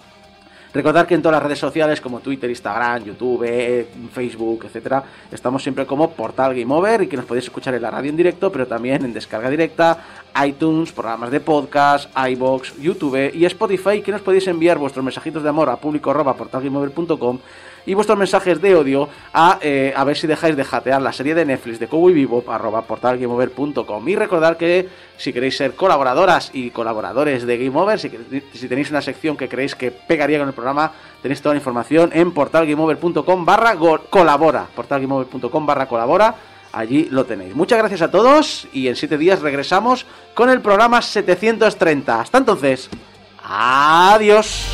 Recordad que en todas las redes sociales como Twitter, Instagram, YouTube, Facebook, etcétera, estamos siempre como Portal Game Over y que nos podéis escuchar en la radio en directo, pero también en descarga directa, iTunes, programas de podcast, iBox, YouTube y Spotify, que nos podéis enviar vuestros mensajitos de amor a público arroba portalgameover.com y vuestros mensajes de odio a eh, a ver si dejáis de jatear la serie de Netflix de Cowboy Bebop arroba portalgameover.com y recordad que si queréis ser colaboradoras y colaboradores de Game Over si, si tenéis una sección que creéis que pegaría con el programa tenéis toda la información en portalgameover.com barra colabora portalgameover.com barra colabora allí lo tenéis. Muchas gracias a todos y en siete días regresamos con el programa 730 hasta entonces adiós